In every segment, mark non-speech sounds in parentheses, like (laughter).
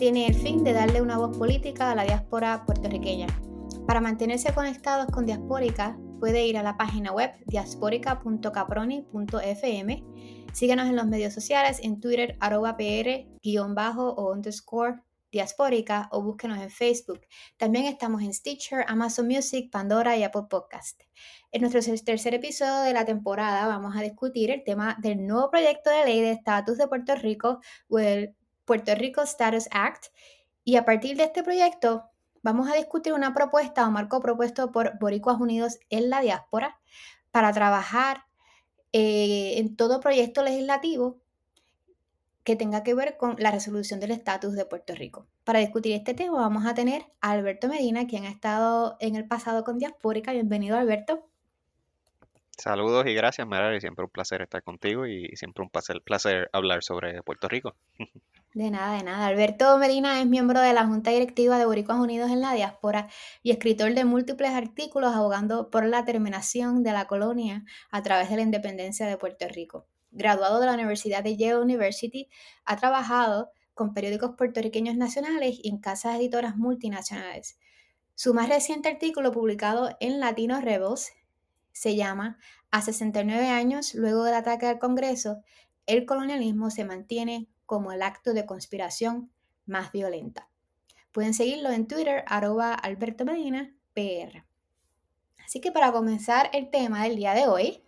Tiene el fin de darle una voz política a la diáspora puertorriqueña. Para mantenerse conectados con Diaspórica, puede ir a la página web diasporica.caproni.fm. Síganos en los medios sociales, en Twitter, arroba pr, guion bajo o underscore diaspórica o búsquenos en Facebook. También estamos en Stitcher, Amazon Music, Pandora y Apple Podcast. En nuestro tercer episodio de la temporada vamos a discutir el tema del nuevo proyecto de ley de estatus de Puerto Rico, o el Puerto Rico Status Act. Y a partir de este proyecto vamos a discutir una propuesta o marco propuesto por Boricuas Unidos en la diáspora para trabajar eh, en todo proyecto legislativo que tenga que ver con la resolución del estatus de Puerto Rico. Para discutir este tema vamos a tener a Alberto Medina, quien ha estado en el pasado con Diaspórica. Bienvenido, Alberto. Saludos y gracias, Merari. Siempre un placer estar contigo y siempre un placer hablar sobre Puerto Rico. (laughs) De nada, de nada. Alberto Medina es miembro de la Junta Directiva de Boricuas Unidos en la Diáspora y escritor de múltiples artículos abogando por la terminación de la colonia a través de la independencia de Puerto Rico. Graduado de la Universidad de Yale University, ha trabajado con periódicos puertorriqueños nacionales y en casas editoras multinacionales. Su más reciente artículo publicado en Latino Rebels se llama A 69 años luego del ataque al Congreso, el colonialismo se mantiene como el acto de conspiración más violenta. Pueden seguirlo en Twitter, arroba Alberto Medina. Así que para comenzar el tema del día de hoy,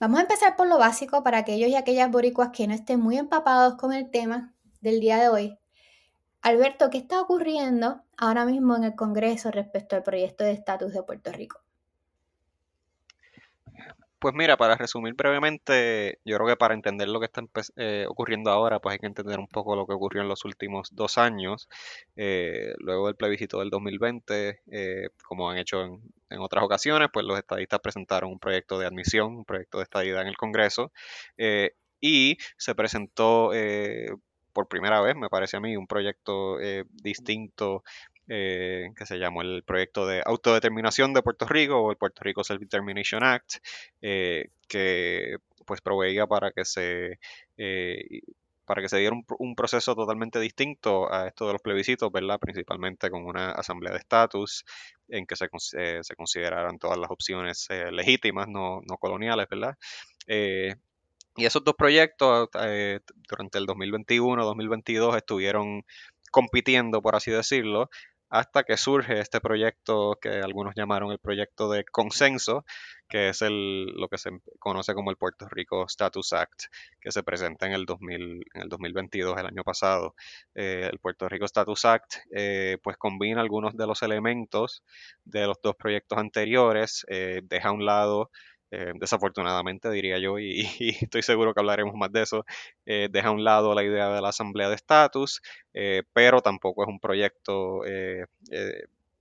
vamos a empezar por lo básico para aquellos y aquellas boricuas que no estén muy empapados con el tema del día de hoy. Alberto, ¿qué está ocurriendo ahora mismo en el Congreso respecto al proyecto de estatus de Puerto Rico? Pues mira, para resumir brevemente, yo creo que para entender lo que está eh, ocurriendo ahora, pues hay que entender un poco lo que ocurrió en los últimos dos años. Eh, luego del plebiscito del 2020, eh, como han hecho en, otras ocasiones, pues los estadistas presentaron un proyecto de admisión, un proyecto de estadidad en el Congreso, y se presentó por primera vez, me parece a mí, un proyecto distinto eh, que se llamó el proyecto de autodeterminación de Puerto Rico o el Puerto Rico Self-Determination Act, eh, que pues proveía para que se eh, para que se diera un, proceso totalmente distinto a esto de los plebiscitos, ¿verdad? Principalmente con una asamblea de estatus en que se, se consideraran todas las opciones legítimas, no, no, coloniales, ¿verdad? y esos dos proyectos durante el 2021-2022 estuvieron compitiendo, por así decirlo, hasta que surge este proyecto que algunos llamaron el proyecto de consenso, que es el, lo que se conoce como el Puerto Rico Status Act, que se presenta en el, 2000, en el 2022, el año pasado. Eh, el Puerto Rico Status Act eh, pues combina algunos de los elementos de los dos proyectos anteriores, eh, deja a un lado eh, desafortunadamente diría yo, (laughs) y, estoy seguro que hablaremos más de eso, eh, deja a un lado la idea de la asamblea de estatus, eh, pero tampoco es un proyecto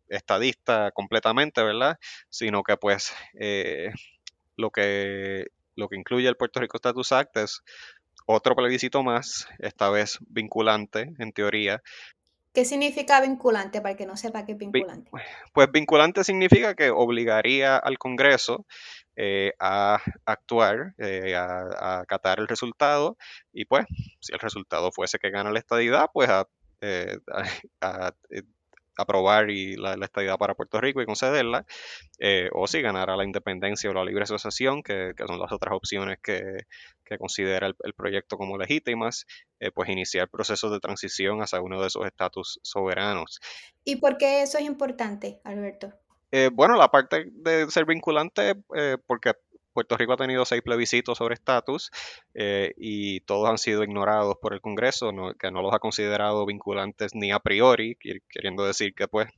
estadista completamente, ¿verdad? Sino que pues lo, que, lo que incluye el Puerto Rico Status Act es otro plebiscito más, esta vez vinculante en teoría, ¿Qué significa vinculante para el que no sepa qué es vinculante? Pues vinculante significa que obligaría al Congreso eh, a actuar, eh, a, acatar el resultado y pues si el resultado fuese que gana la estadidad, pues a, eh, (laughs) aprobar y la, estadidad para Puerto Rico y concederla, o si ganara la independencia o la libre asociación, que, son las otras opciones que, considera el, proyecto como legítimas, pues iniciar procesos de transición hacia uno de esos estatus soberanos. ¿Y por qué eso es importante, Alberto? Eh, bueno, la parte de ser vinculante, eh, porque Puerto Rico ha tenido seis plebiscitos sobre estatus eh, y todos han sido ignorados por el Congreso, que no los ha considerado vinculantes ni a priori, queriendo decir que pues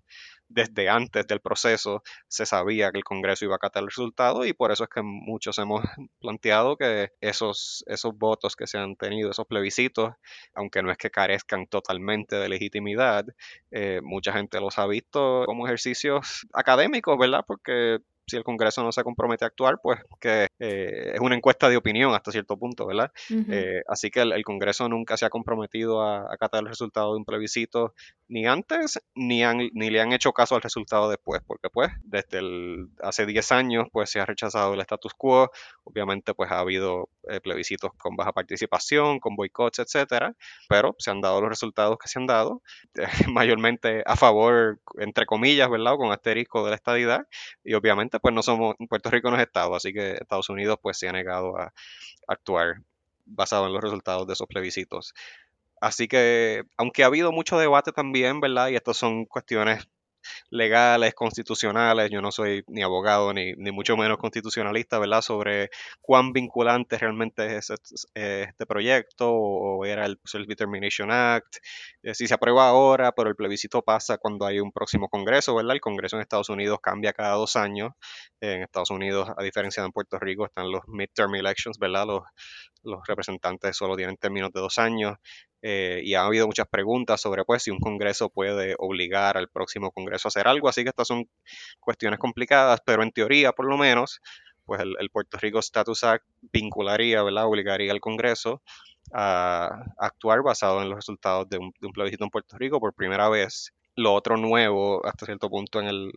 desde antes del proceso se sabía que el Congreso iba a acatar el resultado y por eso es que muchos hemos (laughs) planteado que esos, esos votos que se han tenido, esos plebiscitos, aunque no es que carezcan totalmente de legitimidad, eh, mucha gente los ha visto como ejercicios académicos, ¿verdad? Porque si el Congreso no se compromete a actuar, pues que eh, es una encuesta de opinión hasta cierto punto, ¿verdad? Eh, así que el, Congreso nunca se ha comprometido a acatar el resultado de un plebiscito ni antes ni, ni le han hecho caso al resultado después, porque pues desde el, hace 10 años pues se ha rechazado el status quo, obviamente pues ha habido eh, plebiscitos con baja participación, con boicots, etcétera, pero se han dado los resultados que se han dado, (laughs) mayormente a favor, entre comillas, ¿verdad? O con asterisco de la estadidad, y obviamente pues no somos, Puerto Rico no es Estado, así que Estados Unidos pues se ha negado a actuar basado en los resultados de esos plebiscitos. Así que, aunque ha habido mucho debate también, ¿verdad? Y estas son cuestiones legales, constitucionales, yo no soy ni abogado ni, mucho menos constitucionalista, ¿verdad? Sobre cuán vinculante realmente es este, proyecto o, era el Self-Determination Act, eh, si se aprueba ahora, pero el plebiscito pasa cuando hay un próximo Congreso, ¿verdad? El Congreso en Estados Unidos cambia cada dos años. En Estados Unidos, a diferencia de en Puerto Rico, están los midterm elections, ¿verdad? Los representantes solo tienen términos de dos años. Eh, y ha habido muchas preguntas sobre pues si un Congreso puede obligar al próximo Congreso a hacer algo, así que estas son cuestiones complicadas, pero en teoría por lo menos, pues el, Puerto Rico Status Act vincularía, ¿verdad? Obligaría al Congreso a, actuar basado en los resultados de un, plebiscito en Puerto Rico por primera vez. Lo otro nuevo hasta cierto punto en el,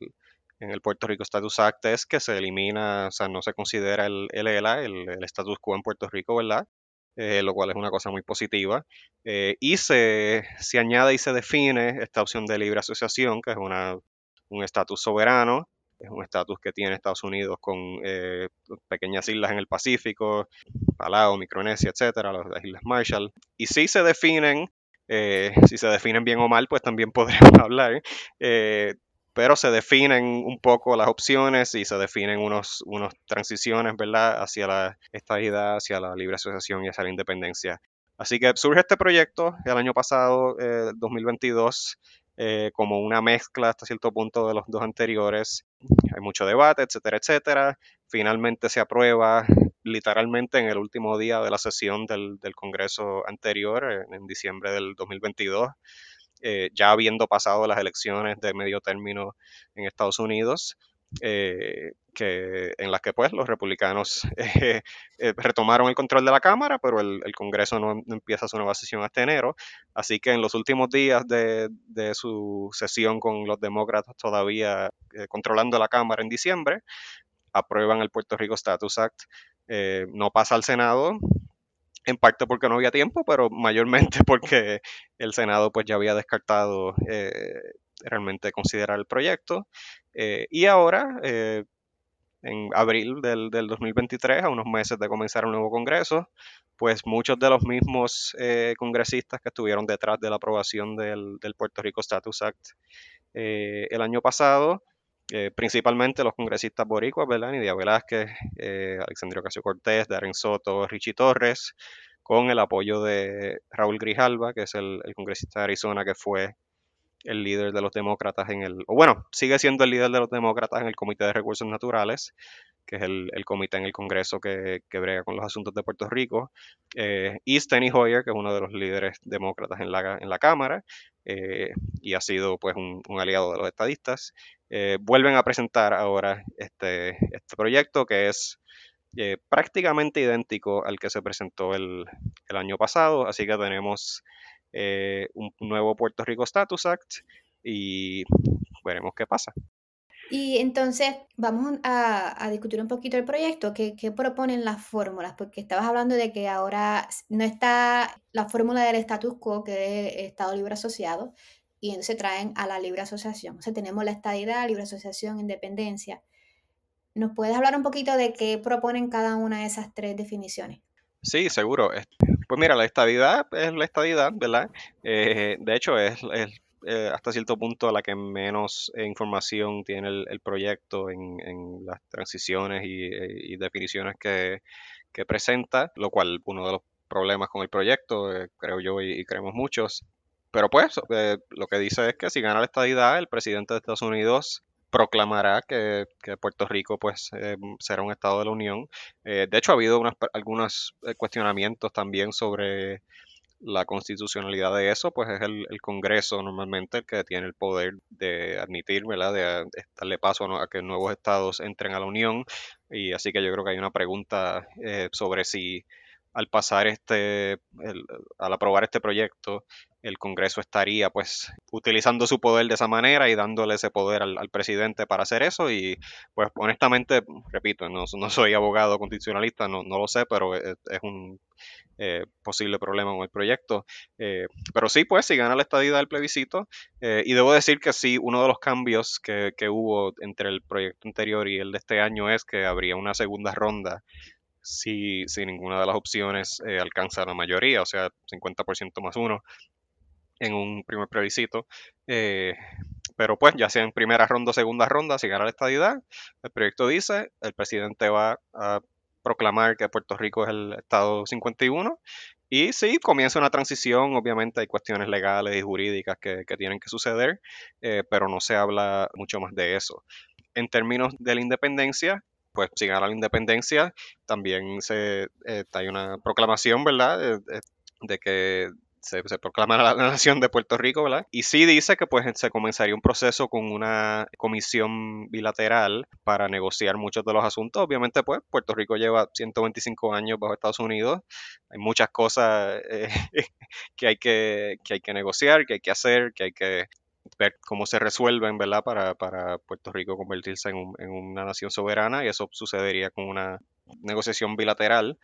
en el Puerto Rico Status Act es que se elimina, o sea, no se considera el, el ELA, el, el status quo en Puerto Rico, ¿verdad? Eh, lo cual es una cosa muy positiva. Eh, y se, se, añade y se define esta opción de libre asociación, que es una, un estatus soberano, es un estatus que tiene Estados Unidos con eh, pequeñas islas en el Pacífico, Palau, Micronesia, etcétera, las Islas Marshall. Y si se definen, si se definen bien o mal, pues también (laughs) podríamos hablar pero se definen un poco las opciones y se definen unos, unos transiciones, ¿verdad?, hacia la estabilidad, hacia la libre asociación y hacia la independencia. Así que surge este proyecto el año pasado, eh, 2022, eh, como una mezcla hasta cierto punto de los dos anteriores. Hay mucho debate, etcétera, etcétera. Finalmente se aprueba literalmente en el último día de la sesión del, Congreso anterior, en, en diciembre del 2022. Eh, ya habiendo pasado las elecciones de medio término en Estados Unidos, eh, en las que pues los republicanos (laughs) eh, retomaron el control de la Cámara, pero el, Congreso no, empieza su nueva sesión hasta enero. Así que en los últimos días de su sesión con los demócratas todavía controlando la Cámara en diciembre, aprueban el Puerto Rico Status Act. no pasa al Senado, en parte porque no había tiempo, pero mayormente (laughs) porque el Senado pues ya había descartado eh, realmente considerar el proyecto. Eh, y ahora, eh, en abril del, 2023, a unos meses de comenzar un nuevo Congreso, pues muchos de los mismos congresistas que estuvieron detrás de la aprobación del, Puerto Rico Status Act el año pasado, principalmente los congresistas boricuas, ¿verdad? Nidia Velázquez, eh, Alexandria Ocasio Cortés, Darren Soto, Richie Torres, con el apoyo de Raúl Grijalva, que es el, congresista de Arizona que fue el líder de los demócratas en el, o bueno, sigue siendo el líder de los demócratas en el Comité de Recursos Naturales, que es el, comité en el Congreso que, que, brega con los asuntos de Puerto Rico, eh, y Steny Hoyer, que es uno de los líderes demócratas en la, en la Cámara, eh, y ha sido pues un, aliado de los estadistas, eh, vuelven a presentar ahora este, este proyecto que es prácticamente idéntico al que se presentó el, año pasado, así que tenemos un nuevo Puerto Rico Status Act y veremos qué pasa. Y entonces vamos a, discutir un poquito el proyecto. ¿Qué, proponen las fórmulas? Porque estabas hablando de que ahora no está la fórmula del status quo, que es Estado Libre Asociado, y entonces traen a la libre asociación. O sea, tenemos la estadidad, libre asociación, independencia. ¿Nos puedes hablar un poquito de qué proponen cada una de esas tres definiciones? Sí, seguro. Pues mira, la estadidad es la estadidad, ¿verdad? Eh, de hecho, es, es eh, hasta cierto punto la que menos eh, información tiene el, proyecto en, las transiciones y, definiciones que, presenta, lo cual uno de los problemas con el proyecto, eh, creo yo y, creemos muchos, pero pues lo que dice es que si gana la estadidad, el presidente de Estados Unidos proclamará que, Puerto Rico pues será un estado de la Unión. de hecho, ha habido algunos cuestionamientos también sobre la constitucionalidad de eso, pues es el, Congreso normalmente el que tiene el poder de admitir, ¿verdad? De, darle paso a, que nuevos estados entren a la Unión. Y así que yo creo que hay una pregunta eh, sobre si al pasar este, al aprobar este proyecto, el Congreso estaría pues utilizando su poder de esa manera y dándole ese poder al, presidente para hacer eso y pues honestamente, repito, no, no soy abogado constitucionalista, no, lo sé, pero es, un eh, posible problema con el proyecto. Eh, pero sí, pues si gana la estadía del plebiscito eh, y debo decir que sí, uno de los cambios que, que hubo entre el proyecto anterior y el de este año es que habría una segunda ronda si, si ninguna de las opciones eh, alcanza la mayoría, o sea, 50% más uno en un primer plebiscito. Eh, pero pues, ya sea en primera ronda o segunda ronda, si gana la estadidad, el proyecto dice, el presidente va a proclamar que Puerto Rico es el estado 51 y sí, comienza una transición, obviamente hay cuestiones legales y jurídicas que, tienen que suceder, eh, pero no se habla mucho más de eso. En términos de la independencia, pues si gana la independencia, también se, eh, hay una proclamación, ¿verdad? de que se, proclama la, nación de Puerto Rico, ¿verdad? Y sí dice que pues se comenzaría un proceso con una comisión bilateral para negociar muchos de los asuntos. Obviamente pues Puerto Rico lleva 125 años bajo Estados Unidos, hay muchas cosas eh, (laughs) que, hay que, que hay que negociar, que hay que hacer, que hay que ver cómo se resuelven, ¿verdad? Para, para Puerto Rico convertirse en, en, una nación soberana y eso sucedería con una negociación bilateral.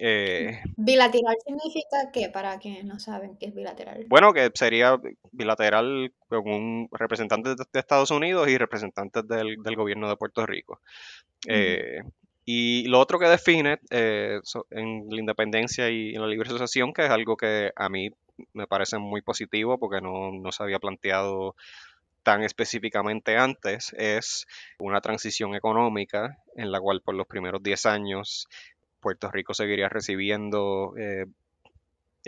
Eh, bilateral significa qué, para quienes no saben qué es bilateral. Bueno, que sería bilateral con un representante de Estados Unidos y representantes del, del gobierno de Puerto Rico. Eh, y lo otro que define eh, en la independencia y en la libre asociación, que es algo que a mí me parece muy positivo porque no, no se había planteado tan específicamente antes, es una transición económica en la cual por los primeros 10 años Puerto Rico seguiría recibiendo eh,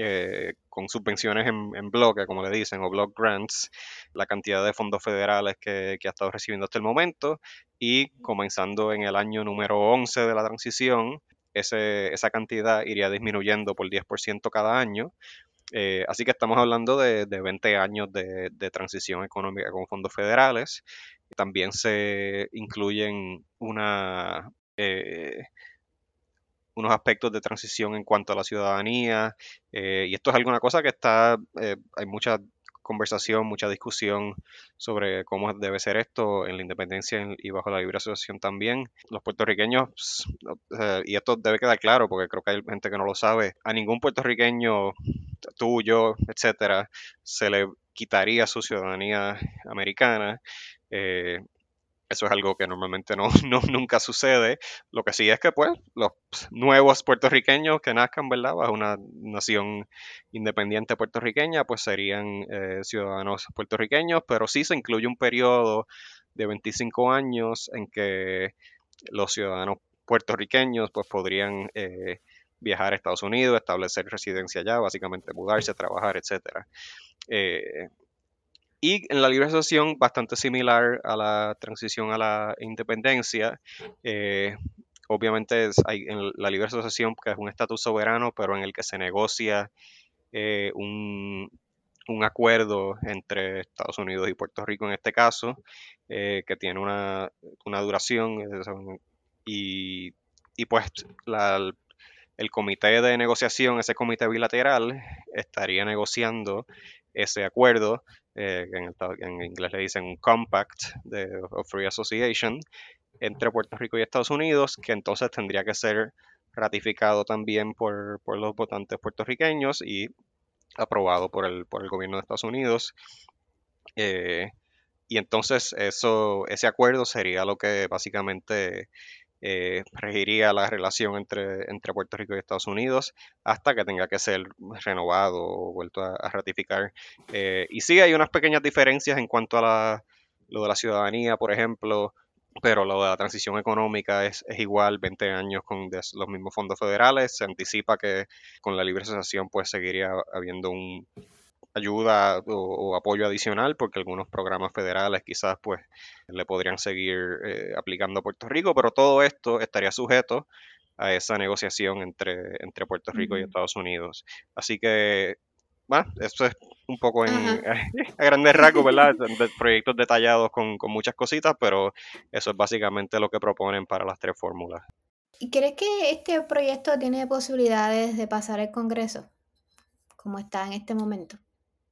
eh, con subvenciones en, bloque, como le dicen, o block grants, la cantidad de fondos federales que, ha estado recibiendo hasta el momento y comenzando en el año número 11 de la transición, esa cantidad iría disminuyendo por 10% cada año. Eh, así que estamos hablando de, 20 años de, transición económica con fondos federales. También se incluyen una, unos aspectos de transición en cuanto a la ciudadanía. Eh, y esto es alguna cosa que está, eh, hay mucha conversación, mucha discusión sobre cómo debe ser esto en la independencia y bajo la libre asociación también. Los puertorriqueños, y esto debe quedar claro porque creo que hay gente que no lo sabe, a ningún puertorriqueño, tuyo, etcétera, se le quitaría su ciudadanía americana. Eh, eso es algo que normalmente (laughs) no, nunca sucede. Lo que sí es que, pues, los nuevos puertorriqueños que nazcan, ¿verdad?, bajo una nación independiente puertorriqueña, pues serían eh, ciudadanos puertorriqueños, pero sí se incluye un periodo de 25 años en que los ciudadanos puertorriqueños, pues, podrían eh, viajar a Estados Unidos, establecer residencia allá, básicamente mudarse, trabajar, etcétera. Eh, y en la libre asociación, bastante similar a la transición a la independencia. Eh, obviamente hay en la libre asociación, que es un estatus soberano, pero en el que se negocia eh, un, acuerdo entre Estados Unidos y Puerto Rico en este caso, eh, que tiene una, duración. Y, y pues el comité de negociación, ese comité bilateral, estaría negociando ese acuerdo eh, en, inglés le dicen un compact de Free Association entre Puerto Rico y Estados Unidos, que entonces tendría que ser ratificado también por, los votantes puertorriqueños y aprobado por el, por el gobierno de Estados Unidos. Eh, y entonces eso, ese acuerdo sería lo que básicamente eh, regiría la relación entre, entre Puerto Rico y Estados Unidos hasta que tenga que ser renovado o vuelto a, ratificar. Eh, y sí hay unas pequeñas diferencias en cuanto a lo de la ciudadanía, por ejemplo, pero lo de la transición económica es, igual, 20 años con los mismos fondos federales. Se anticipa que con la libre asociación pues seguiría habiendo un, ayuda o, apoyo adicional porque algunos programas federales quizás pues le podrían seguir eh, aplicando a Puerto Rico, pero todo esto estaría sujeto a esa negociación entre, entre Puerto Rico y Estados Unidos. Así que, bueno, eso es un poco en, (laughs) a grandes rasgos, ¿verdad? De, proyectos detallados con, con muchas cositas, pero eso es básicamente lo que proponen para las tres fórmulas. ¿Y crees que este proyecto tiene posibilidades de pasar el Congreso? Como está en este momento.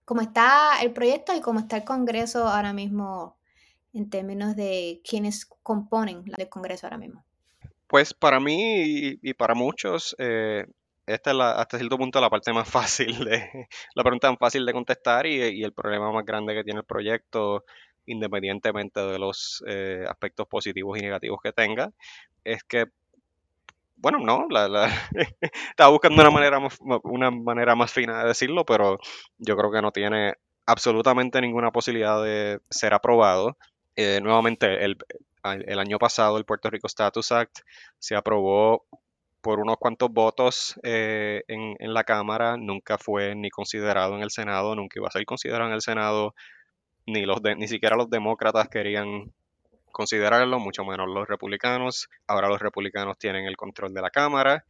Como está el proyecto y como está el Congreso ahora mismo en términos de quienes componen el Congreso ahora mismo. Pues para mí y, para muchos, eh, esta es hasta cierto punto la parte más (laughs) fácil de, la pregunta más fácil de contestar y, el problema más grande que tiene el proyecto, independientemente de los eh, aspectos positivos y negativos que tenga, es que bueno, no, la, (laughs) estaba buscando una manera, más, una manera más fina de decirlo, pero yo creo que no tiene absolutamente ninguna posibilidad de ser aprobado. Eh, nuevamente, el, el año pasado el Puerto Rico Status Act se aprobó por unos cuantos votos eh, en, en, la Cámara, nunca fue ni considerado en el Senado, nunca iba a ser considerado en el Senado, ni, los ni siquiera los demócratas querían considerarlo, mucho menos los republicanos. Ahora los republicanos tienen el control de la Cámara.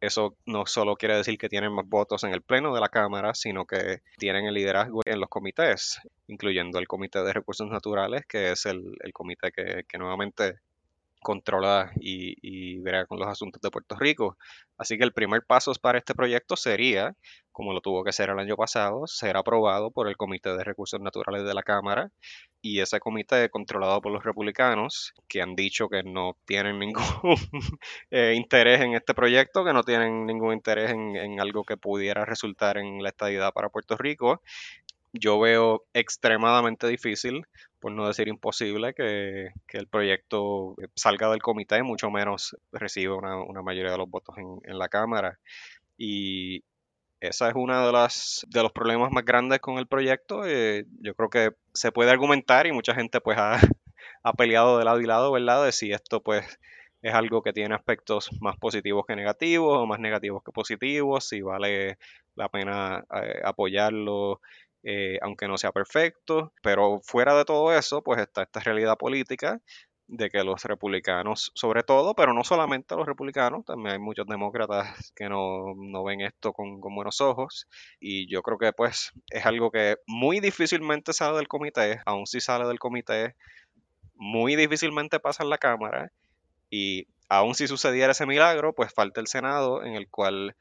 Eso no solo quiere decir que tienen más votos en el Pleno de la Cámara, sino que tienen el liderazgo en los comités, incluyendo el Comité de Recursos Naturales, que es el, comité que, que nuevamente controla y, y verá con los asuntos de Puerto Rico. Así que el primer paso para este proyecto sería, como lo tuvo que ser el año pasado, ser aprobado por el Comité de Recursos Naturales de la Cámara y ese comité controlado por los republicanos, que han dicho que no tienen (laughs) ningún eh, interés en este proyecto, que no tienen ningún interés en, en algo que pudiera resultar en la estadidad para Puerto Rico, yo veo extremadamente difícil, por no decir imposible, que, el proyecto salga del comité, mucho menos reciba una, mayoría de los votos en, la Cámara. Y esa es uno de, las, de los problemas más grandes con el proyecto. Eh, yo creo que se puede argumentar y mucha gente pues ha, (laughs) ha peleado de lado y lado, ¿verdad? De si esto pues es algo que tiene aspectos más positivos que negativos o más negativos que positivos, si vale la pena eh, apoyarlo eh, aunque no sea perfecto, pero fuera de todo eso, pues está esta realidad política de que los republicanos, sobre todo, pero no solamente los republicanos, también hay muchos demócratas que no, ven esto con, buenos ojos, y yo creo que pues es algo que muy difícilmente sale del comité, aún si sale del comité, muy difícilmente pasa en la Cámara, y aún si sucediera ese milagro, pues falta el Senado en el cual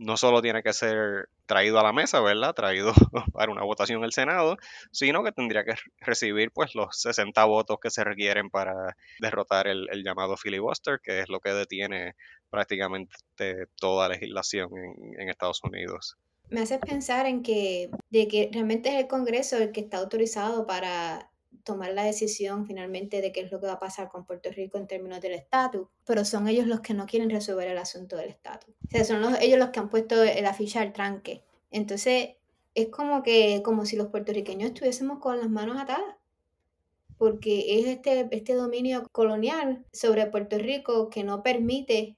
no solo tiene que ser traído a la mesa, ¿verdad? Traído (laughs) para una votación en el Senado, sino que tendría que recibir pues los 60 votos que se requieren para derrotar el, llamado filibuster, que es lo que detiene prácticamente toda legislación en, en Estados Unidos. Me hace pensar en que, de que realmente es el Congreso el que está autorizado para tomar la decisión finalmente de qué es lo que va a pasar con Puerto Rico en términos del estatus, pero son ellos los que no quieren resolver el asunto del estatus. O sea, son ellos los que han puesto la ficha al tranque. Entonces, es como que, como si los puertorriqueños estuviésemos con las manos atadas, porque es este, este dominio colonial sobre Puerto Rico que no permite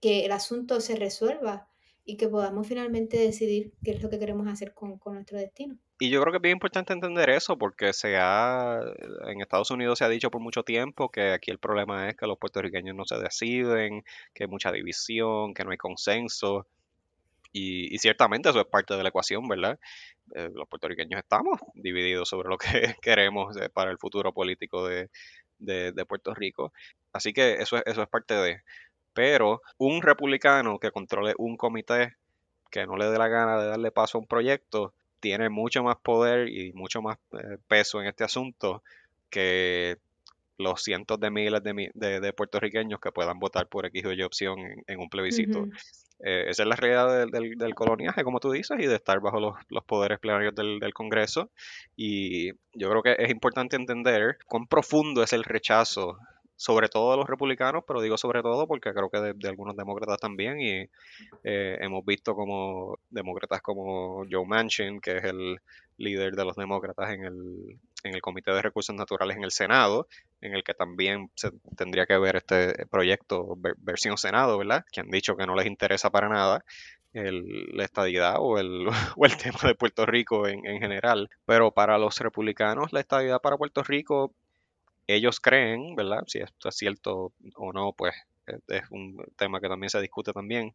que el asunto se resuelva y que podamos finalmente decidir qué es lo que queremos hacer con, con nuestro destino. Y yo creo que es bien importante entender eso porque se ha, en Estados Unidos se ha dicho por mucho tiempo que aquí el problema es que los puertorriqueños no se deciden, que hay mucha división, que no hay consenso. Y, ciertamente eso es parte de la ecuación, ¿verdad? Eh, los puertorriqueños estamos divididos sobre lo que (laughs) queremos eh, para el futuro político de, de, Puerto Rico. Así que eso, eso es parte de... Pero un republicano que controle un comité que no le dé la gana de darle paso a un proyecto, tiene mucho más poder y mucho más eh, peso en este asunto que los cientos de miles de, puertorriqueños que puedan votar por X o Y opción en, un plebiscito. Eh, esa es la realidad del, coloniaje, como tú dices, y de estar bajo los, poderes plenarios del, del, Congreso. Y yo creo que es importante entender cuán profundo es el rechazo sobre todo de los republicanos, pero digo sobre todo porque creo que de, algunos demócratas también, y eh, hemos visto como demócratas como Joe Manchin, que es el líder de los demócratas en el, en el Comité de Recursos Naturales en el Senado, en el que también se tendría que ver este proyecto versión Senado, ¿verdad? Que han dicho que no les interesa para nada. la estadidad o el, (laughs) o el tema de Puerto Rico en, en general. Pero para los republicanos, la estadidad para Puerto Rico, ellos creen, ¿verdad? Si esto es cierto o no, pues es un tema que también se discute también,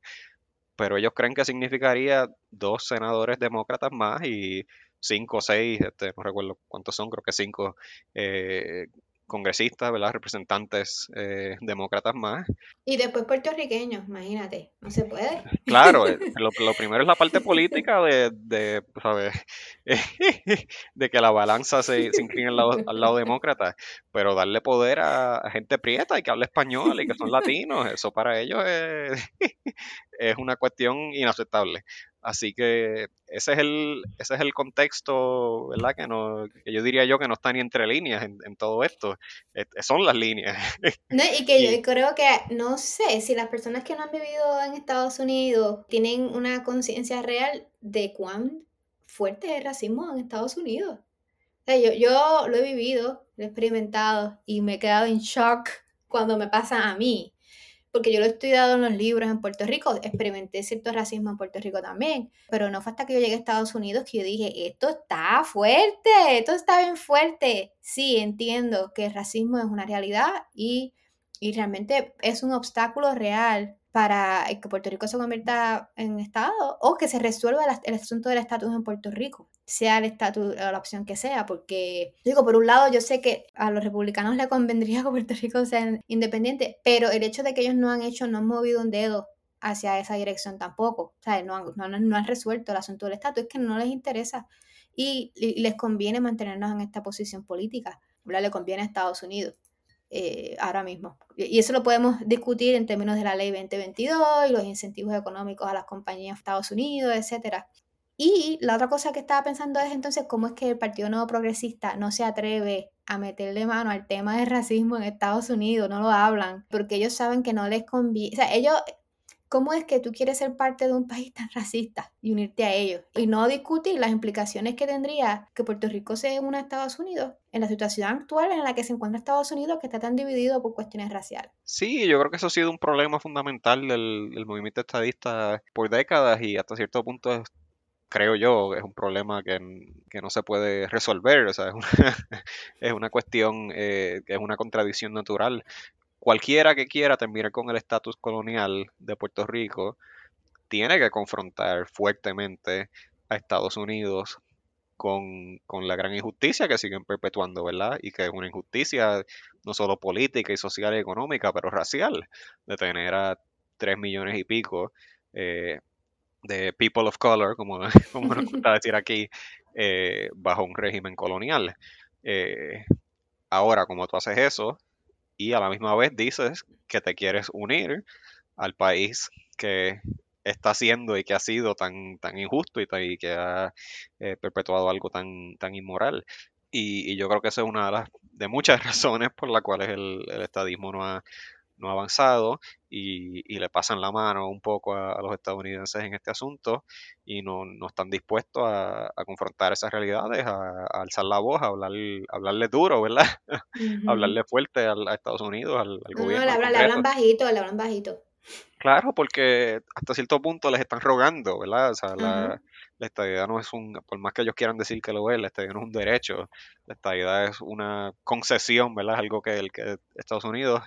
pero ellos creen que significaría dos senadores demócratas más y cinco o seis, este, no recuerdo cuántos son, creo que cinco eh, congresistas, ¿verdad? Representantes eh, demócratas más. Y después puertorriqueños, imagínate, no se puede. Claro, eh, (laughs) lo, primero es la parte política de, de ¿sabes? (laughs) de que la balanza se, se incline al lado, al lado, demócrata, pero darle poder a, gente prieta y que hable español y que son latinos, eso para ellos es, (laughs) es una cuestión inaceptable. Así que ese es el, ese es el contexto, ¿verdad? Que, no, que yo diría yo que no está ni entre líneas en, todo esto. son las líneas. (laughs) No, y que yo creo que, no sé, si las personas que no han vivido en Estados Unidos tienen una conciencia real de cuán fuerte es el racismo en Estados Unidos. O sea, yo, yo lo he vivido, lo he experimentado y me he quedado en shock cuando me pasa a mí porque yo lo he estudiado en los libros en Puerto Rico, experimenté cierto racismo en Puerto Rico también, pero no fue hasta que yo llegué a Estados Unidos que yo dije, esto está fuerte, esto está bien fuerte. Sí, entiendo que el racismo es una realidad y, y realmente es un obstáculo real para que Puerto Rico se convierta en Estado o que se resuelva el, asunto del estatus en Puerto Rico, sea el estatus o la opción que sea, porque digo, por un lado yo sé que a los republicanos le convendría que Puerto Rico sea independiente, pero el hecho de que ellos no han hecho, no han movido un dedo hacia esa dirección tampoco, o sea, no han, no, han resuelto el asunto del estatus, es que no les interesa y, les conviene mantenernos en esta posición política, le conviene a Estados Unidos. Eh, ahora mismo. Y eso lo podemos discutir en términos de la ley 2022 y los incentivos económicos a las compañías de Estados Unidos, etc. Y la otra cosa que estaba pensando es entonces cómo es que el Partido Nuevo Progresista no se atreve a meterle mano al tema del racismo en Estados Unidos, no lo hablan, porque ellos saben que no les conviene, o sea, ellos ¿Cómo es que tú quieres ser parte de un (laughs) país tan racista y unirte a ellos? Y no discutir las implicaciones que tendría que Puerto Rico sea un Estados Unidos en la situación actual en la que se encuentra Estados Unidos, que está tan dividido por cuestiones raciales. Sí, yo creo que eso ha sido un problema fundamental del, movimiento estadista por décadas y hasta cierto punto creo yo, es un problema que, no se puede resolver, o sea, es una, (laughs) es una cuestión eh, que es una contradicción natural cualquiera que quiera terminar con el estatus colonial de Puerto Rico tiene que confrontar fuertemente a Estados Unidos con, la gran injusticia que siguen perpetuando, ¿verdad? Y que es una injusticia no solo política y social y económica, pero racial, de tener a tres millones y pico eh, de people of color, como, (laughs) como nos gusta decir aquí, eh, bajo un régimen colonial. Eh, ahora, como tú haces eso, y a la misma vez dices que te quieres unir al país que está haciendo y que ha sido tan, tan injusto y, que ha eh, perpetuado algo tan, tan inmoral. Y, yo creo que esa es una de las de muchas (laughs) razones por las cuales el, el estadismo no ha, no ha avanzado y, le pasan la mano un poco a, los estadounidenses en este asunto y no, están dispuestos a, confrontar esas realidades, a, alzar la voz, a, hablar, hablarle duro, ¿verdad? (laughs) hablarle fuerte a Estados Unidos, al, gobierno. No, le, hablan, bajito, le hablan bajito. Claro, porque hasta cierto punto les están rogando, ¿verdad? O sea, la, la, estabilidad no es un, por más que ellos quieran decir que lo es, la estabilidad no es un derecho, la estabilidad es una concesión, ¿verdad? Algo que, el, que Estados Unidos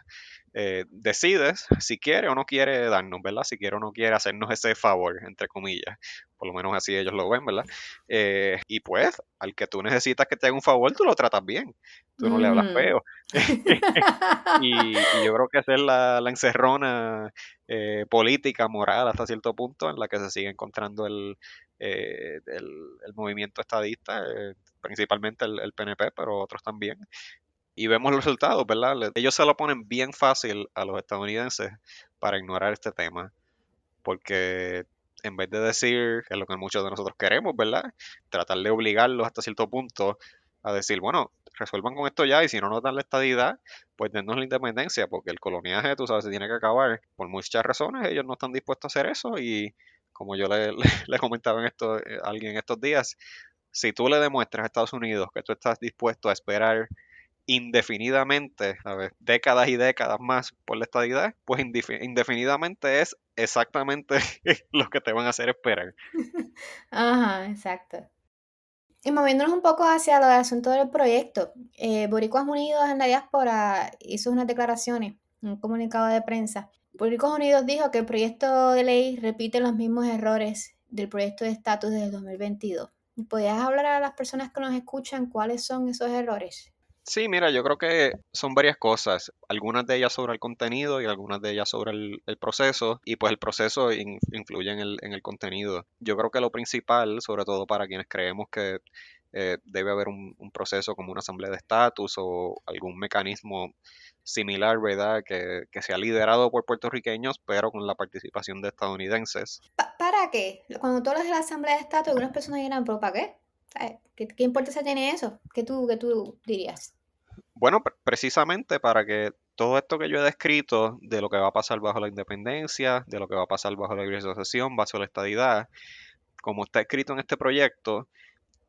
eh, decides si quiere o no quiere darnos, ¿verdad? Si quiere o no quiere hacernos ese favor, entre comillas. Por lo menos así ellos lo ven, ¿verdad? Eh, y pues, al que tú necesitas que te haga un favor, tú lo tratas bien. Tú no le hablas mm. feo. (laughs) y, yo creo que esa es la, encerrona eh, política, moral, hasta cierto punto, en la que se sigue encontrando el, el, movimiento estadista, principalmente el, PNP, pero otros también, y vemos los resultados, ¿verdad? Ellos se lo ponen bien fácil a los estadounidenses para ignorar este tema, porque en vez de decir, que es lo que muchos de nosotros queremos, ¿verdad? Tratar de obligarlos hasta cierto punto a decir, bueno, resuelvan con esto ya y si no nos dan la estadidad, pues denos la independencia, porque el coloniaje, tú sabes, se tiene que acabar. Por muchas razones, ellos no están dispuestos a hacer eso y como yo (laughs) le, comentaba en esto, eh, a alguien estos días, si tú le demuestras a Estados Unidos que tú estás dispuesto a esperar indefinidamente, a ver, décadas y décadas más por la estadidad, pues indefinidamente es exactamente (laughs) lo que te van a hacer esperar. (laughs) Ajá, exacto. Y moviéndonos un poco hacia lo del asunto del proyecto, eh, Boricuas Unidos en la diáspora hizo unas declaraciones, un comunicado de prensa. Boricuas Unidos dijo que el proyecto de ley repite los mismos errores del proyecto de estatus desde 2022. ¿Podrías hablar a las personas que nos escuchan cuáles son esos errores? Sí, mira, yo creo que son varias cosas, algunas de ellas sobre el contenido y algunas de ellas sobre el, proceso, y pues el proceso influye en el, en el contenido. Yo creo que lo principal, sobre todo para quienes creemos que eh, debe haber un, proceso como una asamblea de estatus o algún mecanismo similar, ¿verdad? Que, que, sea liderado por puertorriqueños, pero con la participación de estadounidenses. ¿Para qué? Cuando tú hablas de la asamblea de estatus, algunas personas dirán, ¿pero para qué? ¿Qué, qué importancia tiene eso? ¿Qué tú, qué tú dirías? Bueno, precisamente para que todo esto que yo he descrito de lo que va a pasar bajo la independencia, de lo que va a pasar bajo la libre asociación, bajo la estadidad, como está escrito en este proyecto,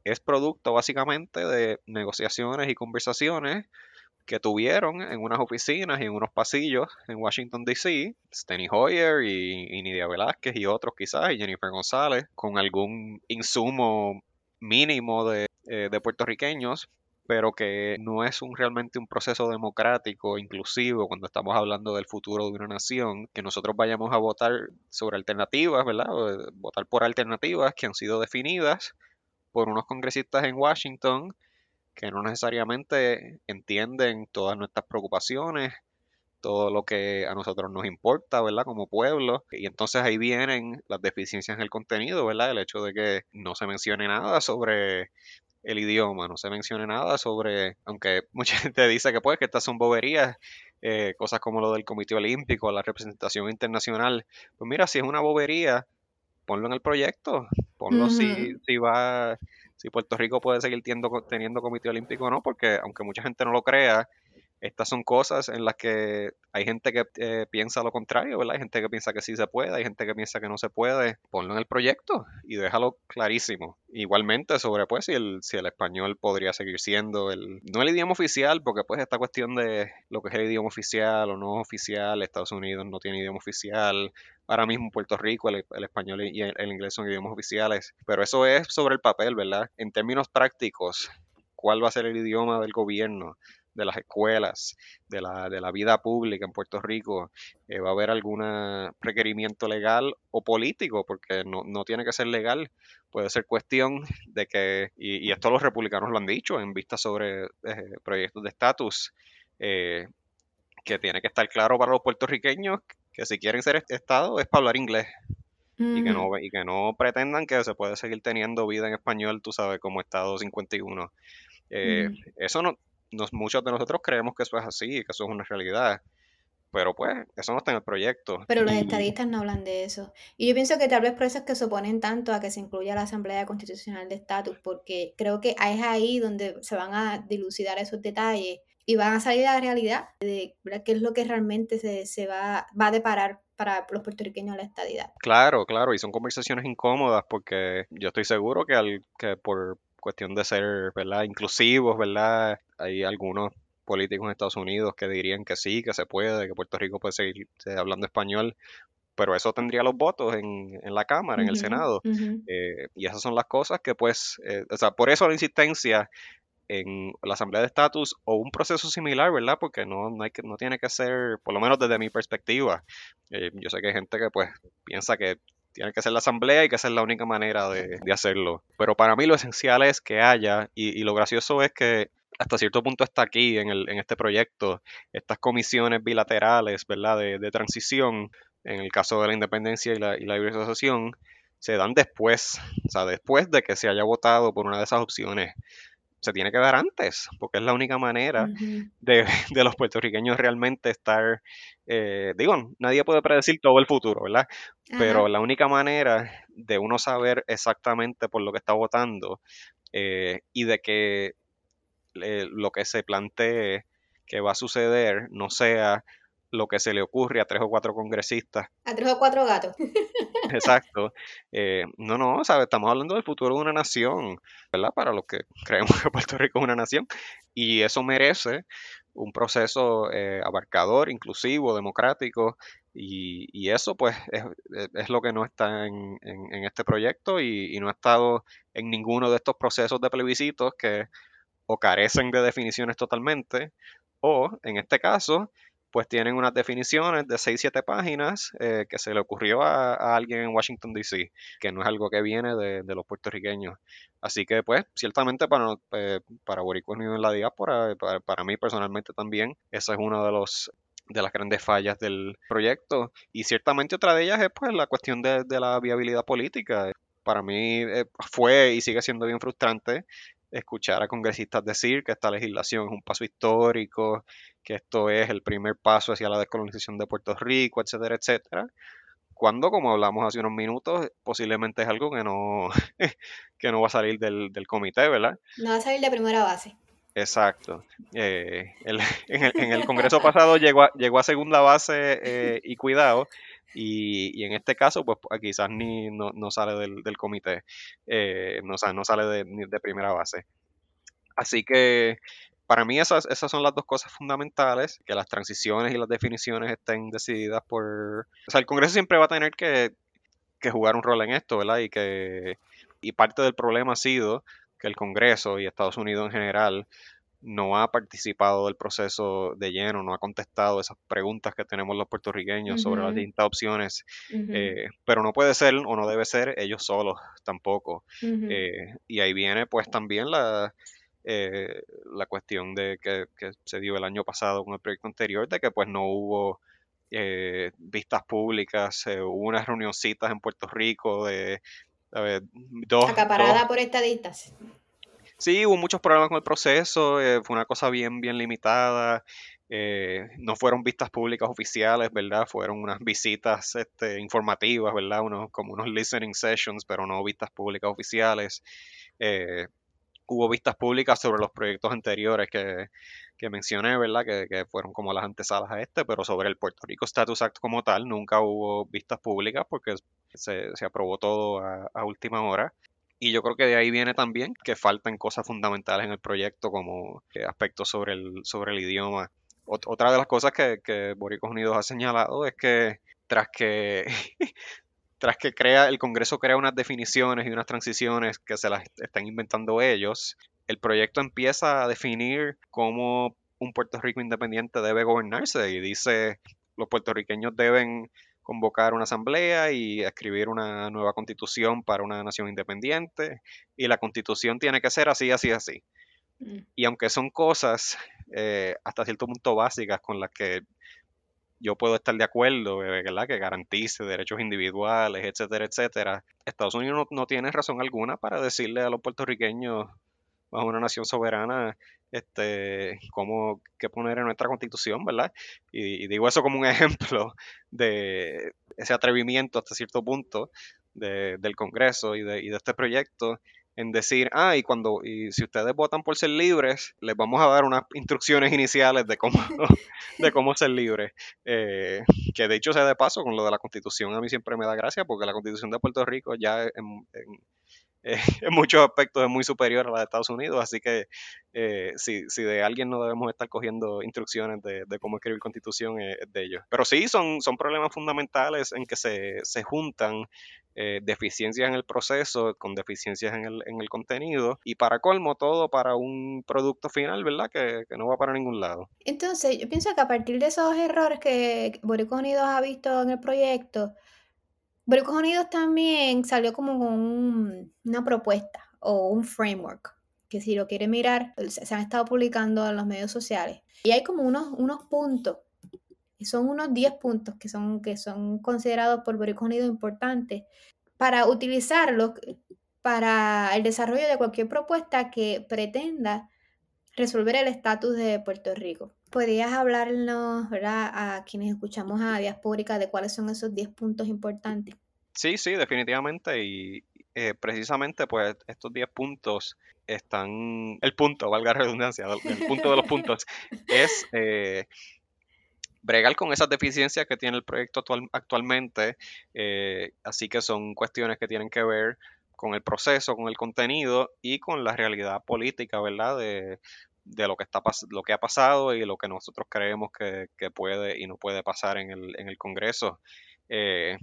es producto básicamente de negociaciones y conversaciones que tuvieron en unas oficinas y en unos pasillos en Washington, D.C., Steny Hoyer y, Nidia Velázquez y otros quizás, y Jennifer González, con algún insumo mínimo de, eh, de puertorriqueños, pero que no es un, realmente un proceso democrático, inclusivo, cuando estamos hablando del futuro de una nación, que nosotros vayamos a votar sobre alternativas, ¿verdad? votar por alternativas que han sido definidas por unos congresistas en Washington que no necesariamente entienden todas nuestras preocupaciones, todo lo que a nosotros nos importa, ¿verdad? Como pueblo. Y entonces ahí vienen las deficiencias en el contenido, ¿verdad? El hecho de que no se mencione nada sobre el idioma, no se mencione nada sobre, aunque (laughs) mucha gente dice que pues que estas son boberías, eh, cosas como lo del Comité Olímpico, la representación internacional, pues mira, si es una bobería, ponlo en el proyecto, ponlo si, si va, si Puerto Rico puede seguir teniendo, teniendo Comité Olímpico o no, porque aunque mucha gente no lo crea, estas son cosas en las que hay gente que eh, piensa lo contrario, ¿verdad? Hay gente que piensa que sí se puede, hay gente que piensa que no se puede. Ponlo en el proyecto y déjalo clarísimo. Igualmente sobre pues si el, si el español podría seguir siendo el, no el idioma oficial, porque pues esta cuestión de lo que es el idioma oficial o no oficial, Estados Unidos no tiene idioma oficial, ahora mismo Puerto Rico el, español y el, el inglés son idiomas oficiales, pero eso es sobre el papel, ¿verdad? En términos prácticos, ¿cuál va a ser el idioma del gobierno? De las escuelas, de la, de la vida pública en Puerto Rico, eh, va a haber algún requerimiento legal o político, porque no, no, tiene que ser legal, puede ser cuestión de que, y, esto los republicanos lo han dicho en vista sobre eh, proyectos de estatus, eh, que tiene que estar claro para los puertorriqueños que si quieren ser Estado es para hablar inglés. Y que, no, y que no pretendan que se puede seguir teniendo vida en español, tú sabes, como Estado 51. Eso no, muchos de nosotros creemos que eso es así, que eso es una realidad. Pero pues, eso no está en el proyecto. Pero los estadistas no hablan de eso. Y yo pienso que tal vez por eso es que se oponen tanto a que se incluya la Asamblea Constitucional de Estatus, porque creo que es ahí donde se van a dilucidar esos detalles y van a salir a la realidad de qué es lo que realmente se, se va, va a deparar para los puertorriqueños la estadidad. Claro, claro, y son conversaciones incómodas porque yo estoy seguro que, al, que por, cuestión de ser, ¿verdad? Inclusivos, ¿verdad? Hay algunos políticos en Estados Unidos que dirían que sí, que se puede, que Puerto Rico puede seguir hablando español, pero eso tendría los votos en, la Cámara, en el Senado. Eh, y esas son las cosas que, pues, eh, o sea, por eso la insistencia en la Asamblea de Estatus o un proceso similar, ¿verdad? Porque no, no, hay que, no tiene que ser, por lo menos desde mi perspectiva, eh, yo sé que hay gente que pues piensa que tiene que ser la asamblea y que esa es la única manera de, hacerlo. Pero para mí lo esencial es que haya, y, lo gracioso es que hasta cierto punto está aquí en, el, en este proyecto, estas comisiones bilaterales, ¿verdad? De, transición, en el caso de la independencia y la, y la libre asociación, se dan después, o sea, después de que se haya votado por una de esas opciones se tiene que dar antes, porque es la única manera de, los puertorriqueños realmente estar, eh, digo, nadie puede predecir todo el futuro, ¿verdad? Pero la única manera de uno saber exactamente por lo que está votando eh, y de que eh, lo que se plantee que va a suceder no sea lo que se le ocurre a tres o cuatro congresistas. A tres o cuatro gatos. (laughs) Exacto. Eh, no, no, ¿sabes? estamos hablando del futuro de una nación, ¿verdad? Para los que creemos que Puerto Rico es una nación. Y eso merece un proceso eh, abarcador, inclusivo, democrático, Y, eso pues es, lo que no está en, este proyecto y, no ha estado en ninguno de estos procesos de plebiscitos que o carecen de definiciones totalmente o en este caso pues tienen unas definiciones de 6-7 páginas eh, que se le ocurrió a, alguien en Washington, D.C., que no es algo que viene de, los puertorriqueños. Así que, pues, ciertamente para, eh, para en la diáspora, para, para mí personalmente también, esa es una de los de las grandes fallas del proyecto. Y ciertamente otra de ellas es pues la cuestión de, la viabilidad política. Para mí eh, fue y sigue siendo bien frustrante escuchar a congresistas decir que esta legislación es un paso histórico, que esto es el primer paso hacia la descolonización de Puerto Rico, etcétera, etcétera. Cuando, como hablamos hace unos minutos, posiblemente es algo que no, (laughs) que no va a salir del, del comité, ¿verdad? No va a salir de primera base. Exacto. Eh, (laughs) en, el, Congreso pasado llegó a, llegó a segunda base eh, y cuidado, y, en este caso, pues quizás ni no, sale del, comité, eh, no, no sale de, de primera base. Así que para mí esas, esas son las dos cosas fundamentales, que las transiciones y las definiciones estén decididas por... O sea, el Congreso siempre va a tener que, que jugar un rol en esto, ¿verdad? Y que y parte del problema ha sido que el Congreso y Estados Unidos en general no ha participado del proceso de lleno, no ha contestado esas preguntas que tenemos los puertorriqueños sobre las distintas opciones, eh, pero no puede ser o no debe ser ellos solos tampoco. Eh, y ahí viene pues también la, eh, la cuestión de que, se dio el año pasado con el proyecto anterior, de que pues no hubo vistas públicas, hubo unas reunioncitas en Puerto Rico de dos... Acaparada por estadistas. Sí, hubo muchos problemas con el proceso, eh, fue una cosa bien, bien limitada. Eh, no fueron vistas públicas oficiales, ¿verdad? Fueron unas visitas este, informativas, ¿verdad? Unos, como unos listening sessions, pero no vistas públicas oficiales. Eh, hubo vistas públicas sobre los proyectos anteriores que, que mencioné, ¿verdad? Que, que, fueron como las antesalas a este, pero sobre el Puerto Rico Status Act como tal nunca hubo vistas públicas porque se, se aprobó todo a, a, última hora. Y yo creo que de ahí viene también que faltan cosas fundamentales en el proyecto como eh, aspectos sobre el, sobre el idioma. otra de las cosas que, que Boricos Unidos ha señalado es que tras que (laughs) tras que crea el Congreso crea unas definiciones y unas transiciones que se las están inventando ellos, el proyecto empieza a definir cómo un Puerto Rico independiente debe gobernarse y dice los puertorriqueños deben convocar una asamblea y escribir una nueva constitución para una nación independiente y la constitución tiene que ser así, así, así. Mm. Y aunque son cosas eh, hasta cierto punto básicas con las que yo puedo estar de acuerdo, eh, ¿verdad? Que garantice derechos individuales, etcétera, etcétera. Estados Unidos no, no tiene razón alguna para decirle a los puertorriqueños bajo una nación soberana este, cómo, qué poner en nuestra constitución, ¿verdad? Y, digo eso como un (laughs) ejemplo de ese atrevimiento hasta cierto punto del Congreso y de, y de este proyecto en decir, ah, y cuando, y si ustedes votan por ser libres, les vamos a dar unas instrucciones iniciales de cómo, (laughs) de cómo ser libres. Eh, que de hecho sea de paso con lo de la constitución, a mí siempre me da gracia porque la constitución de Puerto Rico ya en, eh, (laughs) en muchos aspectos es muy superior a la de Estados Unidos, así que eh, si, si, de alguien no debemos estar cogiendo instrucciones de, cómo escribir constitución, es de ellos. Pero sí, son, son problemas fundamentales en que se, se juntan eh, deficiencias en el proceso con deficiencias en el, en el contenido y para colmo todo para un producto final, ¿verdad? Que, no va para ningún lado. Entonces, yo pienso que a partir de esos errores que Boricos Unidos ha visto en el proyecto, Boricos Unidos también salió como con una propuesta o un framework, que si lo quiere mirar, se han estado publicando en los medios sociales. Y hay como unos, unos puntos, y son unos 10 puntos que son, que son considerados por Boricos Unidos importantes para utilizarlos para el desarrollo de cualquier propuesta que pretenda resolver el estatus de Puerto Rico. ¿Podrías hablarnos, ¿verdad? a quienes escuchamos a Diaspórica de cuáles son esos 10 puntos importantes? Sí, sí, definitivamente. Y eh, precisamente, pues, estos 10 puntos están. El punto, valga la redundancia, el punto de los puntos (laughs) es. Eh, bregar con esas deficiencias que tiene el proyecto actualmente, eh, así que son cuestiones que tienen que ver con el proceso, con el contenido y con la realidad política, ¿verdad? De, de lo que está lo que ha pasado y lo que nosotros creemos que, puede y no puede pasar en el, en el Congreso. Eh,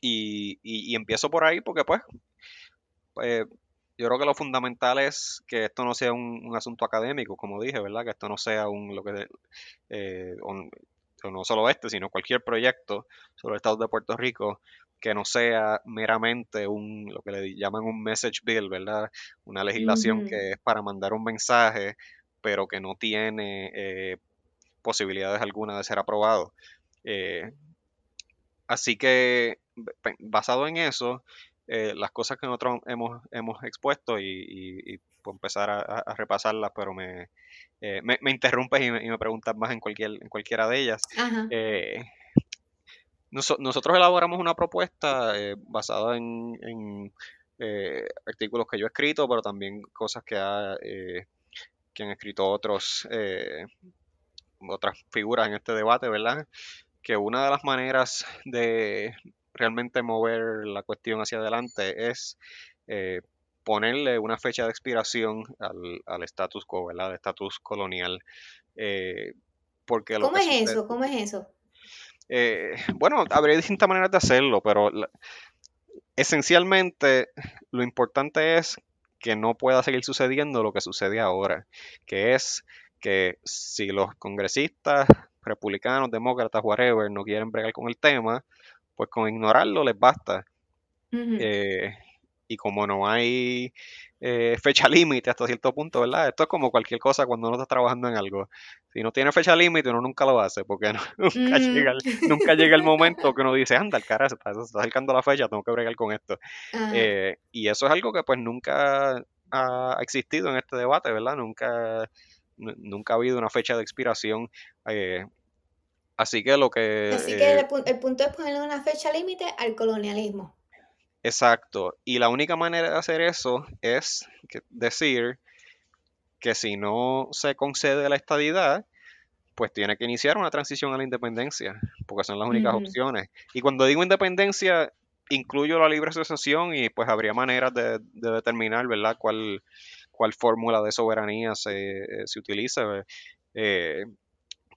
y, empiezo por ahí porque pues eh, yo creo que lo fundamental es que esto no sea un, asunto académico, como dije, ¿verdad? Que esto no sea un, lo que, eh, no solo este, sino cualquier proyecto sobre el Estado de Puerto Rico que no sea meramente un, lo que le llaman un message bill, ¿verdad? Una legislación que es para mandar un mensaje, pero que no tiene eh, posibilidades alguna de ser aprobado. Eh, así que, basado en eso, eh, las cosas que nosotros hemos, hemos expuesto y, puedo empezar a, repasarlas, pero me, me, me, interrumpes y me, preguntas más en, cualquier, en cualquiera de ellas nosotros elaboramos una propuesta eh, basada en, eh, artículos que yo he escrito, pero también cosas que, ha, eh, que han escrito otros, otras figuras en este debate, ¿verdad? Que una de las maneras de realmente mover la cuestión hacia adelante es ponerle una fecha de expiración al, al status quo, ¿verdad? Al estatus colonial. porque ¿Cómo es eso? ¿Cómo es eso? Eh, bueno, habría distintas maneras de hacerlo, pero esencialmente lo importante es que no pueda seguir sucediendo lo que sucede ahora, que es que si los congresistas, republicanos, demócratas, whatever, no quieren bregar con el tema, pues con ignorarlo les basta y como no hay eh, fecha (laughs) límite hasta cierto punto, ¿verdad? Esto es como cualquier cosa cuando uno está trabajando en algo. Si no tiene fecha límite, uno nunca lo hace, porque (laughs) nunca, llega, el, nunca llega el momento que uno dice, anda, el cara, se está, acercando la fecha, tengo que bregar con esto. Eh, y eso es algo que pues nunca ha existido en este debate, ¿verdad? Nunca, nunca ha habido una fecha de expiración. Eh, así que lo que... Así que el punto es ponerle una fecha límite al colonialismo. Exacto. Y la única manera de hacer eso es decir que si no se concede la estadidad, pues tiene que iniciar una transición a la independencia, porque son las únicas opciones. Y cuando digo independencia, incluyo la libre asociación y pues habría maneras de, determinar, ¿verdad?, cuál, cuál fórmula de soberanía se, se utilice. Eh,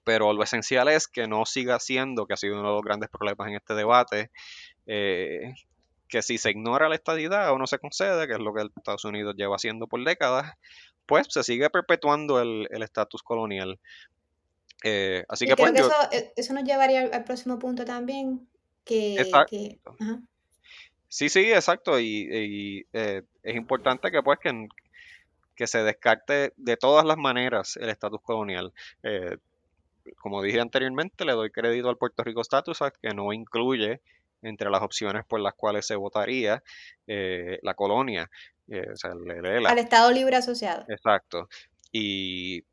pero lo esencial es que no siga siendo, que ha sido uno de los grandes problemas en este debate, eh, que si se ignora la estadidad o no se concede, que es lo que Estados Unidos lleva haciendo por décadas, pues se sigue perpetuando el estatus colonial. Eh, así que, pues, eh, eso, nos llevaría al, próximo punto también, que... Sí, sí, exacto, y, eh, es importante que pues que, que, se descarte de todas las maneras el estatus colonial. como dije anteriormente, le doy crédito al Puerto Rico Status Act, que no incluye entre las opciones por las cuales se votaría eh, la colonia. Eh, Al Estado Libre Asociado. Exacto. Y,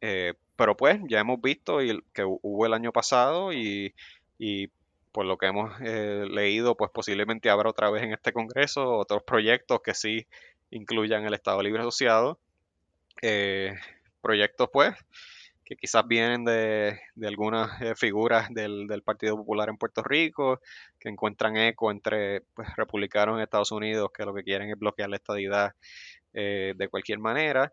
eh, pero pues ya hemos visto y, que hubo el año pasado y, y por lo que hemos leído, pues posiblemente habrá otra vez en este Congreso otros proyectos que sí incluyan el Estado Libre Asociado. proyectos pues que quizás vienen de, algunas eh, figuras del, Partido Popular en Puerto Rico, que encuentran eco entre pues, republicanos en Estados Unidos que lo que quieren es bloquear la estadidad eh, de cualquier manera.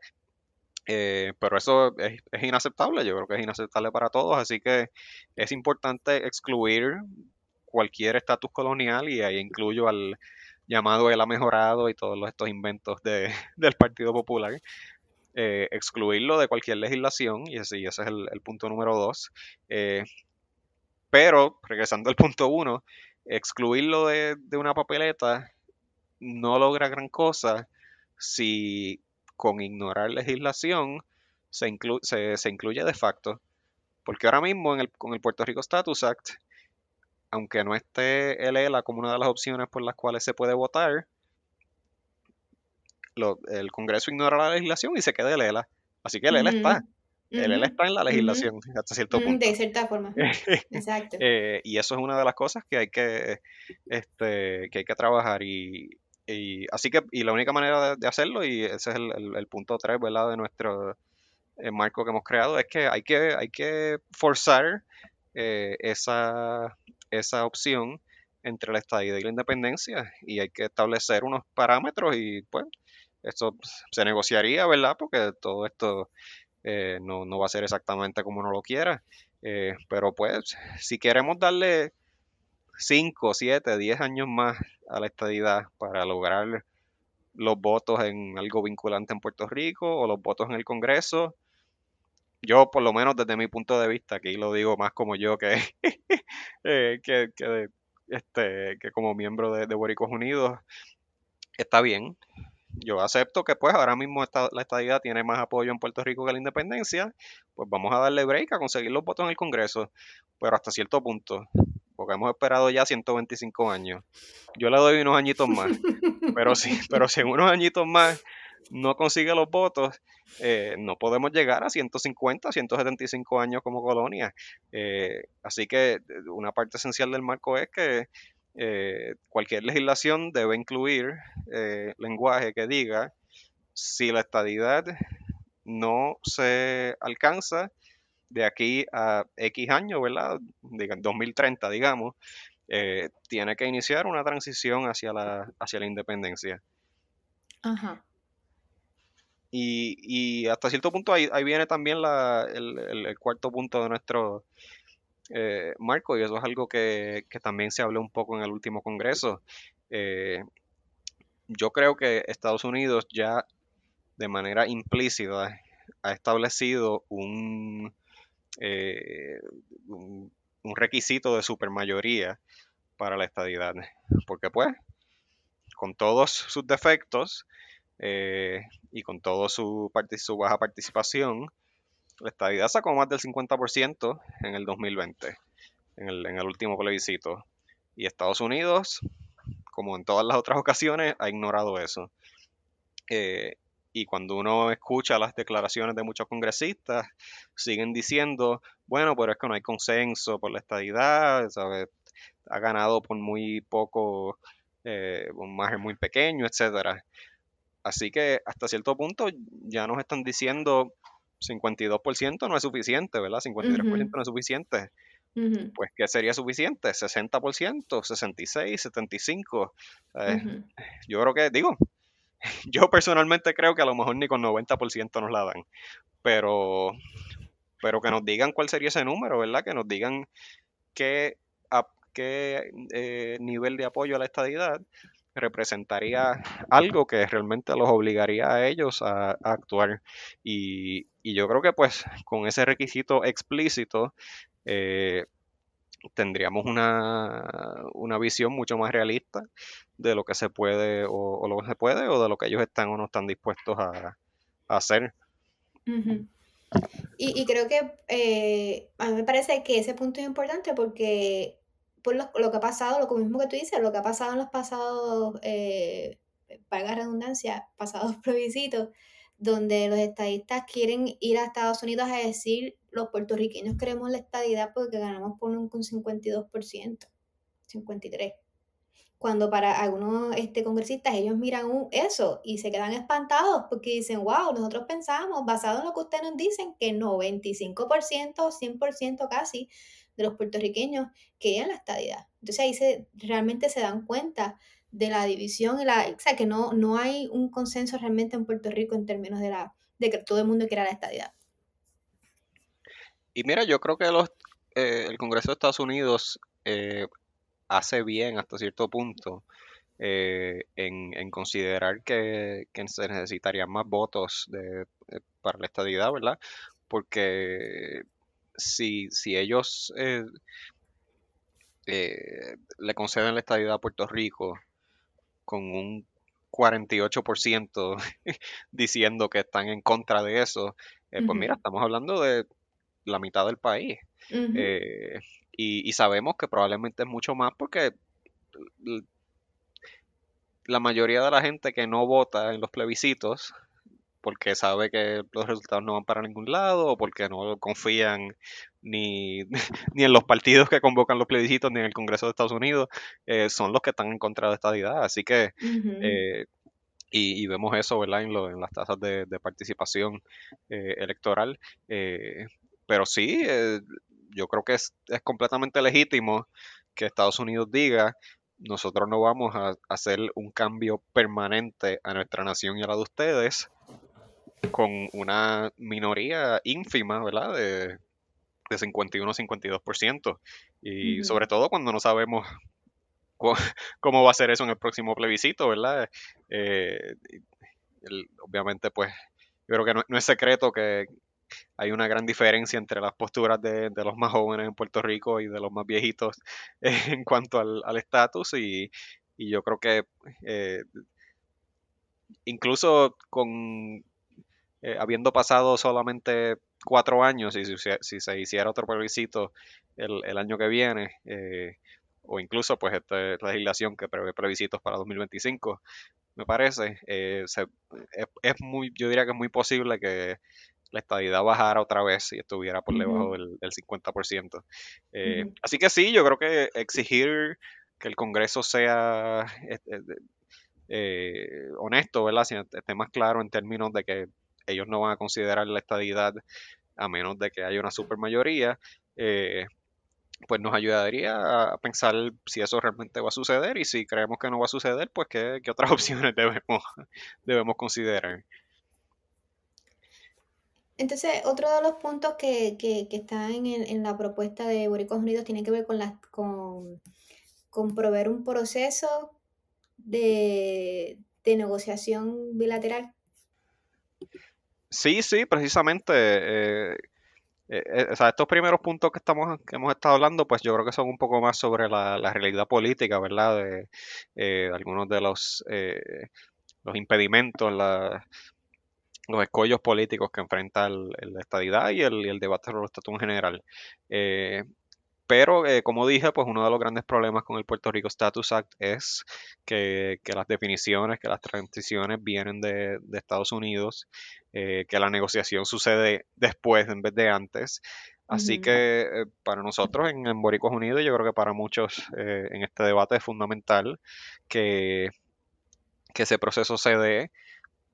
Eh, pero eso es, inaceptable, yo creo que es inaceptable para todos, así que es importante excluir cualquier estatus colonial y ahí incluyo al llamado El ha mejorado y todos estos inventos de, (laughs) del Partido Popular. Eh, excluirlo de cualquier legislación, y ese, ese es el, punto número dos. Eh, pero, regresando al punto uno, excluirlo de, una papeleta no logra gran cosa si con ignorar legislación se, incluye de facto. Porque ahora mismo en el, con el Puerto Rico Status Act, aunque no esté el ELA como una de las opciones por las cuales se puede votar, el Congreso ignora la legislación y se queda el ELA. Así que el ELA está. El ELA está en la legislación hasta cierto punto. De cierta forma. (laughs) Exacto. Eh, y eso es una de las cosas que hay que, este, que, hay que trabajar. Y, así que, y la única manera de, hacerlo, y ese es el, punto 3, ¿verdad? De nuestro eh, marco que hemos creado, es que hay que, hay que forzar eh, esa, esa opción entre la estadía y la independencia y hay que establecer unos parámetros y pues esto se negociaría, ¿verdad? Porque todo esto no, no, va a ser exactamente como uno lo quiera. pero pues, si queremos darle 5, 7, 10 años más a la estadidad para lograr los votos en algo vinculante en Puerto Rico o los votos en el Congreso. Yo, por lo menos desde mi punto de vista, aquí lo digo más como yo que, (laughs) eh, que, este, que como miembro de, de Unidos, está bien. Yo acepto que pues ahora mismo la estadidad tiene más apoyo en Puerto Rico que la independencia, pues vamos a darle break a conseguir los votos en el Congreso, pero hasta cierto punto porque hemos esperado ya 125 años. Yo le doy unos añitos más, (laughs) pero si, pero si en unos añitos más no consigue los votos, eh, no podemos llegar a 150, 175 años como colonia. Eh, así que eh, una parte esencial del marco es que cualquier legislación debe incluir lenguaje que diga si la estadidad no se alcanza, de aquí a X años, ¿verdad? 2030, digamos, eh, tiene que iniciar una transición hacia la, hacia la independencia. Ajá. Y, hasta cierto punto ahí, viene también el, cuarto punto de nuestro eh, marco, y eso es algo que, también se habló un poco en el último Congreso. Eh, yo creo que Estados Unidos ya de manera implícita ha establecido un, eh, un, requisito de supermayoría para la estadidad. Porque pues, con todos sus defectos eh, y con toda su, su baja participación, la estadidad sacó más del 50% en el 2020, en el, en el último plebiscito. Y Estados Unidos, como en todas las otras ocasiones, ha ignorado eso. Eh, y cuando uno escucha las declaraciones de muchos congresistas, siguen diciendo, bueno, pero es que no hay consenso por la estadidad, ¿sabes? ha ganado por muy poco, eh, un margen muy pequeño, etcétera. Así que hasta cierto punto ya nos están diciendo 52% no es suficiente, ¿verdad? 53% no es suficiente. Pues, ¿qué sería suficiente? ¿60%? ¿66%? ¿75%? Yo creo que, digo, (laughs) yo personalmente creo que a lo mejor ni con 90% nos la dan. Pero, pero que nos digan cuál sería ese número, ¿verdad? Que nos digan qué, qué eh, nivel de apoyo a la estadidad representaría algo que realmente los obligaría a ellos a, actuar. Y, y, yo creo que pues con ese requisito explícito eh, tendríamos una, una, visión mucho más realista de lo que se puede o, lo que se puede o de lo que ellos están o no están dispuestos a, hacer. y, creo que eh, a mí me parece que ese punto es importante porque por lo, lo, que ha pasado, lo mismo que tú dices, lo que ha pasado en los pasados, eh, valga redundancia, pasados (laughs) plebiscitos, donde los estadistas quieren ir a Estados Unidos a decir los puertorriqueños queremos la estadidad porque ganamos por un 52%, 53%. Cuando para algunos este, congresistas ellos miran eso y se quedan espantados porque dicen, wow, nosotros pensamos, basado en lo que ustedes nos dicen, que 95%, 100% casi de los puertorriqueños querían la estadidad. Entonces ahí se, realmente se dan cuenta de la división, y la, o sea, que no, no hay un consenso realmente en Puerto Rico en términos de, la, de que todo el mundo quiera la estadidad. Y mira, yo creo que los, eh, el Congreso de Estados Unidos eh, hace bien hasta cierto punto eh, en, considerar que, se necesitarían más votos para la estadidad, ¿verdad? Porque si, si ellos le conceden la estadidad a Puerto Rico con un 48% (laughs) diciendo que están en contra de eso, pues mira, estamos hablando de la mitad del país. Eh, y, sabemos que probablemente es mucho más porque la mayoría de la gente que no vota en los plebiscitos, porque sabe que los resultados no van para ningún lado, o porque no confían ni, (laughs) ni en los partidos que convocan los plebiscitos, ni en el Congreso de Estados Unidos, eh, son los que están en contra de esta estadidad. Así que eh, y, vemos eso, ¿verdad? En, lo, en las tasas de, participación electoral pero sí, eh, yo creo que es, completamente legítimo que Estados Unidos diga, nosotros no vamos a hacer un cambio permanente a nuestra nación y a la de ustedes con una minoría ínfima, ¿verdad? De, de 51-52%. Y sobre todo cuando no sabemos (laughs) cómo va a ser eso en el próximo plebiscito, ¿verdad? Eh, obviamente, pues, yo creo que no, es secreto que hay una gran diferencia entre las posturas de, los más jóvenes en Puerto Rico y de los más viejitos (laughs) en cuanto al estatus y, yo creo que eh, incluso con eh, habiendo pasado solamente cuatro años y si, se hiciera otro plebiscito el, año que viene o incluso pues esta legislación que prevé plebiscitos para 2025, me parece, eh, es, muy, yo diría que es muy posible que la estabilidad bajara otra vez y estuviera por debajo del, 50%. Eh, así que sí, yo creo que exigir que el Congreso sea este, eh, honesto, ¿verdad? Si esté más claro en términos de que ellos no van a considerar la estabilidad a menos de que haya una supermayoría, eh, pues nos ayudaría a pensar si eso realmente va a suceder y si creemos que no va a suceder, pues qué, otras (laughs) opciones debemos, debemos considerar. Entonces, otro de los puntos que, que, están en, la propuesta de Boricos Unidos tiene que ver con, las, con, con proveer un proceso de, de negociación bilateral. Sí, sí, precisamente. Eh, eh, eh, o sea, estos primeros puntos que estamos que hemos estado hablando, pues yo creo que son un poco más sobre la, realidad política, ¿verdad? De, eh, algunos de los, los impedimentos, los escollos políticos que enfrenta la estadidad y el, el debate sobre el estatus en general. Pero, eh, como dije, pues uno de los grandes problemas con el Puerto Rico Status Act es que, las definiciones, que las transiciones vienen de, Estados Unidos, eh, que la negociación sucede después en vez de antes. Así que eh, para nosotros en, en Boricos Unidos, yo creo que para muchos en este debate es fundamental que, que ese proceso se dé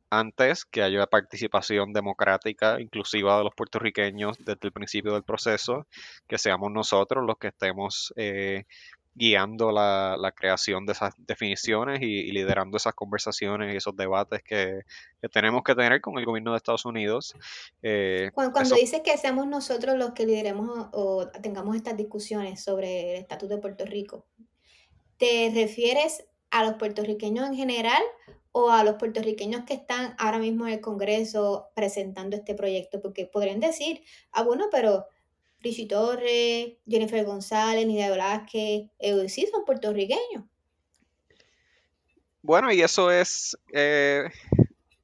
antes que haya participación democrática inclusiva de los puertorriqueños desde el principio del proceso, que seamos nosotros los que estemos eh, guiando la, creación de esas definiciones y, liderando esas conversaciones y esos debates que, tenemos que tener con el gobierno de Estados Unidos. Eh, cuando, dices que seamos nosotros los que lideremos o tengamos estas discusiones sobre el estatus de Puerto Rico, ¿te refieres a los puertorriqueños en general o a los puertorriqueños que están ahora mismo en el Congreso presentando este proyecto, porque podrían decir, ah, bueno, pero Richie Torres, Jennifer González, Nidia Velázquez, ellos sí son puertorriqueños. Bueno, y eso es eh,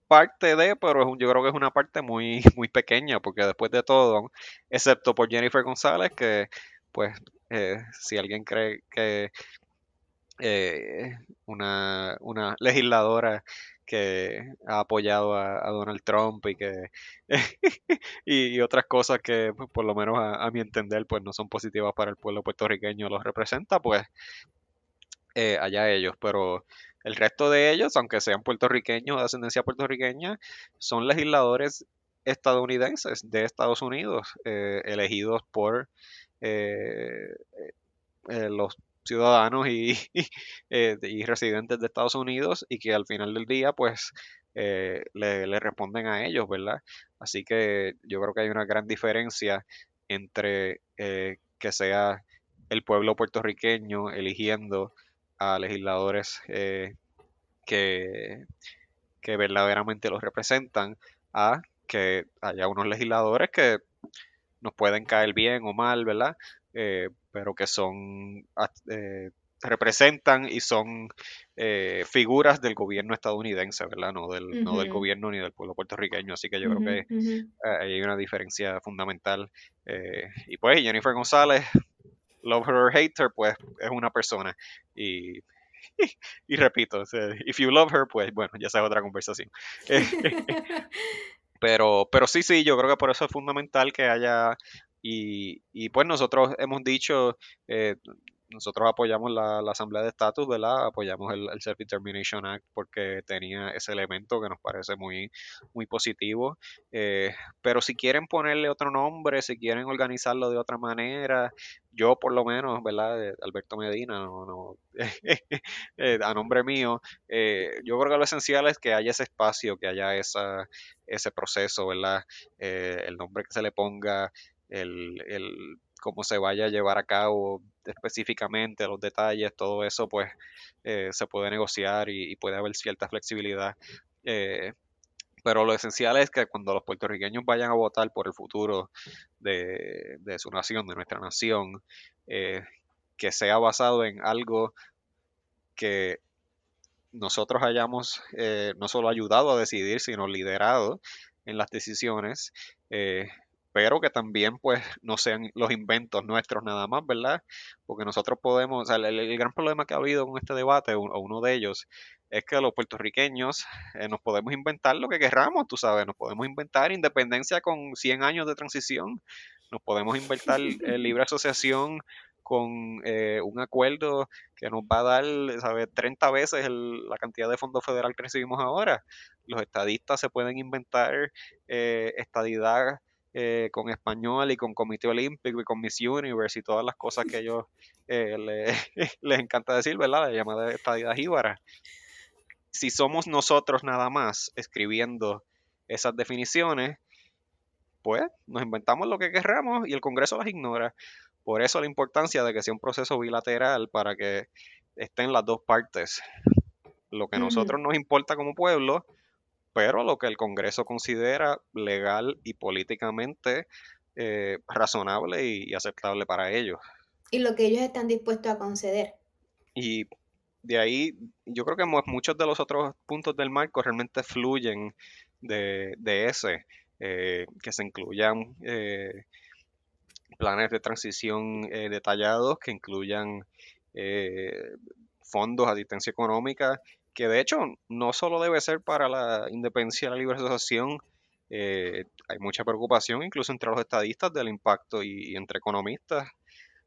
parte de, pero yo creo que es una parte muy, muy pequeña, porque después de todo, excepto por Jennifer González, que pues eh, si alguien cree que eh, una, legisladora que ha apoyado a, Donald Trump y que (laughs) y, otras cosas que pues, por lo menos a, mi entender pues no son positivas para el pueblo puertorriqueño los representa pues eh, allá ellos. Pero el resto de ellos aunque sean puertorriqueños de ascendencia puertorriqueña son legisladores estadounidenses de Estados Unidos eh, elegidos por los ciudadanos (laughs) eh, y, residentes de Estados Unidos y que al final del día pues eh, le, responden a ellos, ¿verdad? Así que yo creo que hay una gran diferencia entre eh, que sea el pueblo puertorriqueño eligiendo a legisladores que, que verdaderamente los representan a que haya unos legisladores que nos pueden caer bien o mal, ¿verdad? Pero que son eh, representan y son eh, figuras del gobierno estadounidense, ¿verdad? No del, no del gobierno ni del pueblo puertorriqueño. Así que yo creo que hay una diferencia fundamental. y pues Jennifer González, love her or hate her, pues es una persona. Y, (laughs) y repito, if you love her, pues bueno, ya sea otra conversación. (laughs) (laughs) pero, pero sí, sí, yo creo que por eso es fundamental que haya y, pues nosotros hemos dicho, eh, nosotros apoyamos la, Asamblea de Estatus, ¿verdad? Apoyamos el, Self-Determination Act porque tenía ese elemento que nos parece muy, muy positivo. Eh, pero si quieren ponerle otro nombre, si quieren organizarlo de otra manera, yo por lo menos, ¿verdad? Alberto Medina, no, no (laughs) eh, a nombre mío, eh, yo creo que lo esencial es que haya ese espacio, que haya esa, ese proceso, ¿verdad? el nombre que se le ponga, el, el cómo se vaya a llevar a cabo específicamente, los detalles, todo eso pues eh, se puede negociar y, puede haber cierta flexibilidad. Eh, pero lo esencial es que cuando los puertorriqueños vayan a votar por el futuro de, su nación, de nuestra nación, eh, que sea basado en algo que nosotros hayamos no solo ayudado a decidir, sino liderado en las decisiones, pero que también pues (laughs) no sean los inventos nuestros nada más, ¿verdad? Porque nosotros podemos, o sea, el, gran problema que ha habido con este debate, o uno de ellos, es que los puertorriqueños eh, nos podemos inventar lo que querramos, tú sabes, nos podemos inventar independencia con 100 años de transición, nos podemos inventar (laughs) libre asociación con eh, un acuerdo que nos va a dar, ¿sabes? 30 veces la cantidad de fondo federal que recibimos ahora. Los estadistas se pueden inventar eh, estadidad eh, con español y con Comité Olímpico y con Miss Universe y todas las cosas que ellos eh, (laughs) les encanta decir, ¿verdad? La llamada estadía jíbara. Si somos nosotros nada más escribiendo esas definiciones, pues nos inventamos lo que querramos y el Congreso las ignora. Por eso la importancia de que sea un proceso bilateral para que estén las dos partes. Lo que a nosotros nos importa como pueblo pero lo que el Congreso considera legal y políticamente eh, razonable y, aceptable para ellos. Y lo que ellos están dispuestos a conceder. Y de ahí, yo creo que muchos de los otros puntos del marco realmente fluyen de, ese, eh, que se incluyan eh, planes de transición detallados, que incluyan fondos, asistencia económica que de hecho no solo debe ser para la independencia y la libre asociación, eh, hay mucha preocupación incluso entre los estadistas del impacto y, entre economistas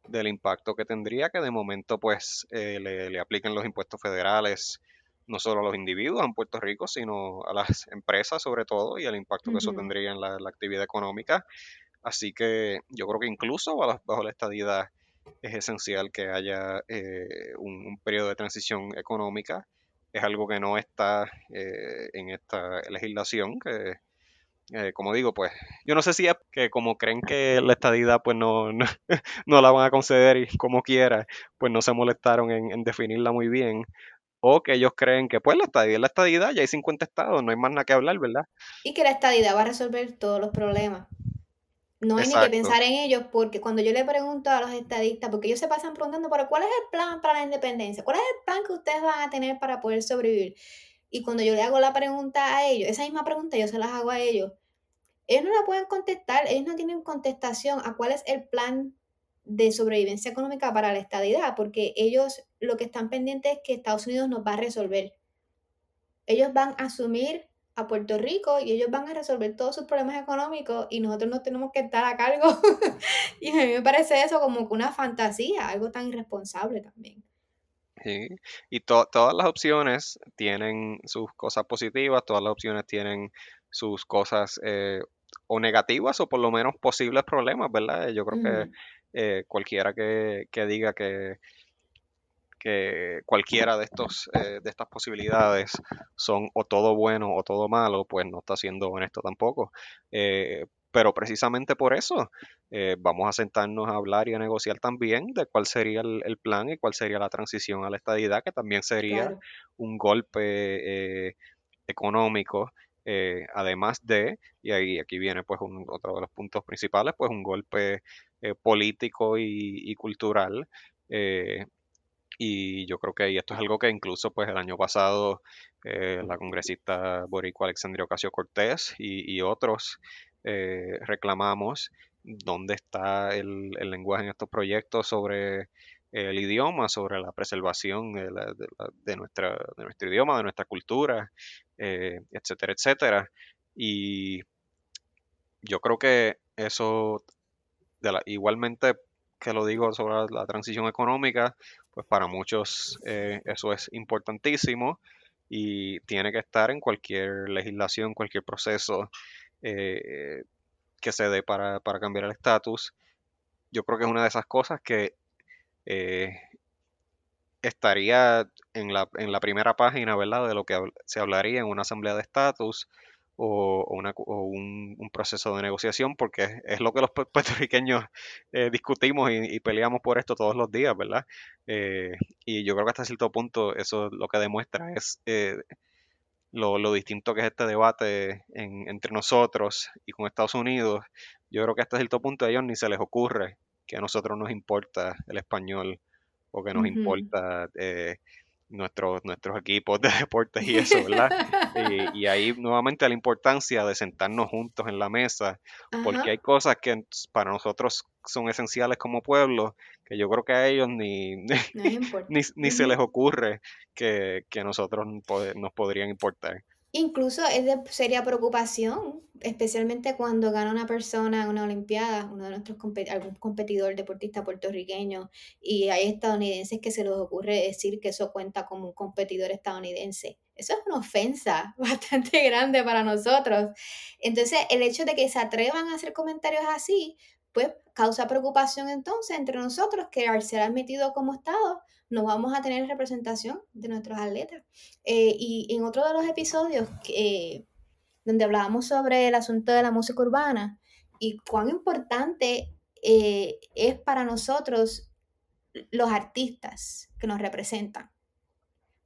del impacto que tendría que de momento pues eh, le, apliquen los impuestos federales no solo a los individuos en Puerto Rico, sino a las empresas sobre todo y el impacto que eso tendría en la, actividad económica. Así que yo creo que incluso bajo, la estadidad es esencial que haya eh, un, periodo de transición económica es algo que no está eh, en esta legislación, que eh, como digo, pues yo no sé si es que como creen que la estadidad pues no, no, (laughs) la van a conceder y como quiera, pues no se molestaron en, definirla muy bien, o que ellos creen que pues la estadidad es la estadidad, ya hay 50 estados, no hay más nada que hablar, ¿verdad? Y que la estadidad va a resolver todos los problemas. No hay ni que pensar en ellos porque cuando yo le pregunto a los estadistas, porque ellos se pasan preguntando, pero ¿cuál es el plan para la independencia? ¿Cuál es el plan que ustedes van a tener para poder sobrevivir? Y cuando yo le hago la pregunta a ellos, esa misma pregunta yo se las hago a ellos, ellos no la pueden contestar, ellos no tienen contestación a cuál es el plan de sobrevivencia económica para la estadidad, porque ellos lo que están pendientes es que Estados Unidos nos va a resolver. Ellos van a asumir a Puerto Rico y ellos van a resolver todos sus problemas económicos y nosotros no tenemos que estar a cargo. (laughs) y a mí me parece eso como que una fantasía, algo tan irresponsable también. Sí, y todas las opciones tienen sus cosas positivas, todas las opciones tienen sus cosas eh, o negativas o por lo menos posibles problemas, ¿verdad? Yo creo que eh, cualquiera que, que diga que que cualquiera de estos eh, de estas posibilidades son o todo bueno o todo malo, pues no está siendo honesto tampoco. Eh, pero precisamente por eso eh, vamos a sentarnos a hablar y a negociar también de cuál sería el, plan y cuál sería la transición a la estadidad, que también sería un golpe económico, además de, y ahí aquí viene pues otro de los puntos principales, pues un golpe político y, y cultural y yo creo que esto es algo que incluso pues el año pasado eh, la congresista boricua Alexandria Ocasio Cortés y, otros eh, reclamamos dónde está el, lenguaje en estos proyectos sobre el idioma, sobre la preservación de, nuestra, de nuestro idioma, de nuestra cultura, eh, etcétera, etcétera. Y yo creo que eso igualmente que lo digo sobre la, transición económica, pues para muchos eh, eso es importantísimo y tiene que estar en cualquier legislación, cualquier proceso eh, que se dé para, cambiar el estatus. Yo creo que es una de esas cosas que eh, estaría en la, en la primera página, ¿verdad? De lo que se hablaría en una asamblea de estatus o, una, un, proceso de negociación, porque es, lo que los puertorriqueños eh, discutimos y, peleamos por esto todos los días, ¿verdad? Eh, y yo creo que hasta cierto punto eso lo que demuestra es eh, lo, lo, distinto que es este debate entre nosotros y con Estados Unidos. Yo creo que hasta cierto punto a ellos ni se les ocurre que a nosotros nos importa el español o que nos importa nuestros, nuestros equipos de (laughs) deportes y eso, ¿verdad? (laughs) y, ahí nuevamente la importancia de sentarnos juntos en la mesa, porque hay cosas que para nosotros son esenciales como pueblo, que yo creo que a ellos ni, (laughs) ni, se les ocurre que, que a nosotros nos podrían importar. Incluso es de seria preocupación, especialmente cuando gana una persona en una Olimpiada, uno de nuestros algún competidor deportista puertorriqueño, y hay estadounidenses que se les ocurre decir que eso cuenta como un competidor estadounidense. Eso es una ofensa (laughs) bastante grande para nosotros. Entonces, el hecho de que se atrevan a hacer comentarios así, pues causa preocupación entonces entre nosotros que al ser admitido como Estado, no vamos a tener representación de nuestros atletas. Eh, y en otro de los episodios eh, donde hablábamos sobre el asunto de la música urbana y cuán importante eh, es para nosotros los artistas que nos representan.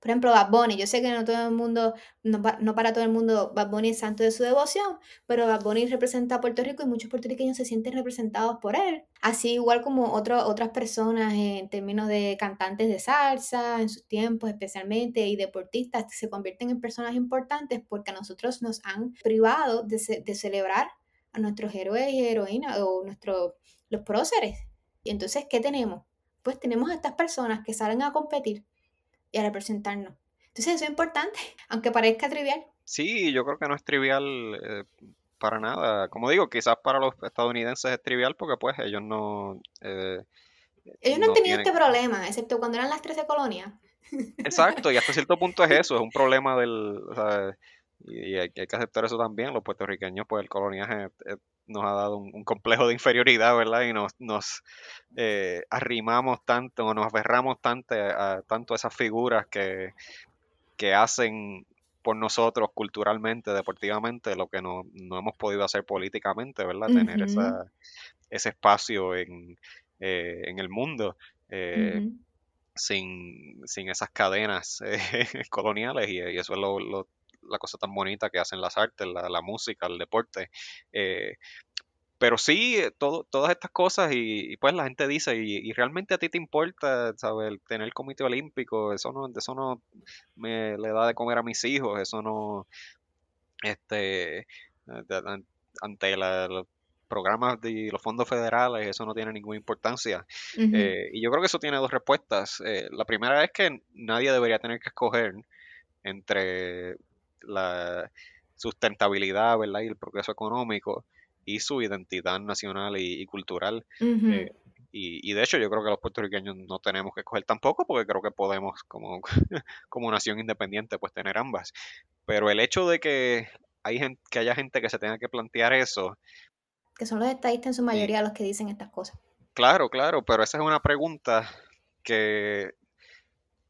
Por ejemplo, Bad Bunny. Yo sé que no todo el mundo, no, para todo el mundo Bad Bunny es santo de su devoción, pero Bad Bunny representa a Puerto Rico y muchos puertorriqueños se sienten representados por él. Así igual como otras personas en términos de cantantes de salsa, en sus tiempos especialmente, y deportistas, se convierten en personas importantes porque a nosotros nos han privado de, celebrar a nuestros héroes y heroínas o nuestros, los próceres. Y entonces, ¿qué tenemos? Pues tenemos a estas personas que salen a competir y a representarnos. Entonces eso es importante, (laughs) aunque parezca trivial. Sí, yo creo que no es trivial eh, para nada. Como digo, quizás para los estadounidenses es trivial porque pues ellos no... Eh, ellos no, han tenido este problema, excepto cuando eran las 13 colonias. (laughs) Exacto, y hasta cierto punto es eso, es un problema del... y hay, que aceptar eso también, los puertorriqueños, pues el coloniaje eh, nos ha dado un, complejo de inferioridad, ¿verdad? Y nos, nos eh, arrimamos tanto, o nos aferramos tanto a, tanto esas figuras que, que hacen por nosotros culturalmente, deportivamente, lo que no, no hemos podido hacer políticamente, ¿verdad? Tener esa, ese espacio en, eh, en el mundo. Eh, sin, sin, esas cadenas (laughs) coloniales y, eso es lo, lo, la cosa tan bonita que hacen las artes, la, música, el deporte. Eh, pero sí, todo, todas estas cosas y, pues la gente dice, y, realmente a ti te importa, ¿sabes? tener el comité olímpico, eso no, eso no me le da de comer a mis hijos, eso no, este, ante los programas de los fondos federales, eso no tiene ninguna importancia. Eh, y yo creo que eso tiene dos respuestas. Eh, la primera es que nadie debería tener que escoger entre la sustentabilidad, ¿verdad? Y el progreso económico y su identidad nacional y, cultural. Eh, y, de hecho yo creo que los puertorriqueños no tenemos que escoger tampoco porque creo que podemos como, (laughs) como nación independiente pues tener ambas. Pero el hecho de que, hay gente, que haya gente que se tenga que plantear eso. Que son los estadistas en su mayoría los que dicen estas cosas. Claro, claro, pero esa es una pregunta que,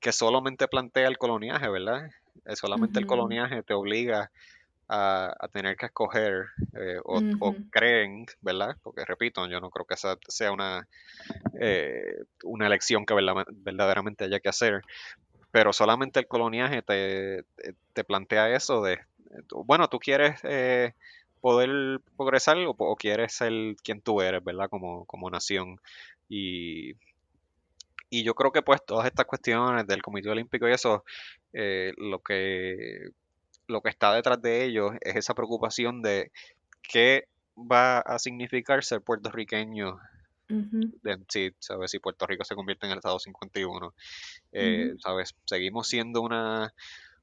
que solamente plantea el coloniaje, ¿verdad? Eh, solamente el coloniaje te obliga a, tener que escoger eh, o, creen, ¿verdad? Porque repito, yo no creo que esa sea una, eh, una elección que verdaderamente haya que hacer, pero solamente el coloniaje te, plantea eso de, bueno, tú quieres poder progresar o, quieres ser quien tú eres, ¿verdad? Como, como nación. Y y yo creo que pues todas estas cuestiones del Comité Olímpico y eso, eh, lo que lo que está detrás de ellos es esa preocupación de qué va a significar ser puertorriqueño si, ¿sabes? si Puerto Rico se convierte en el Estado 51. Eh, ¿sabes? Seguimos siendo una,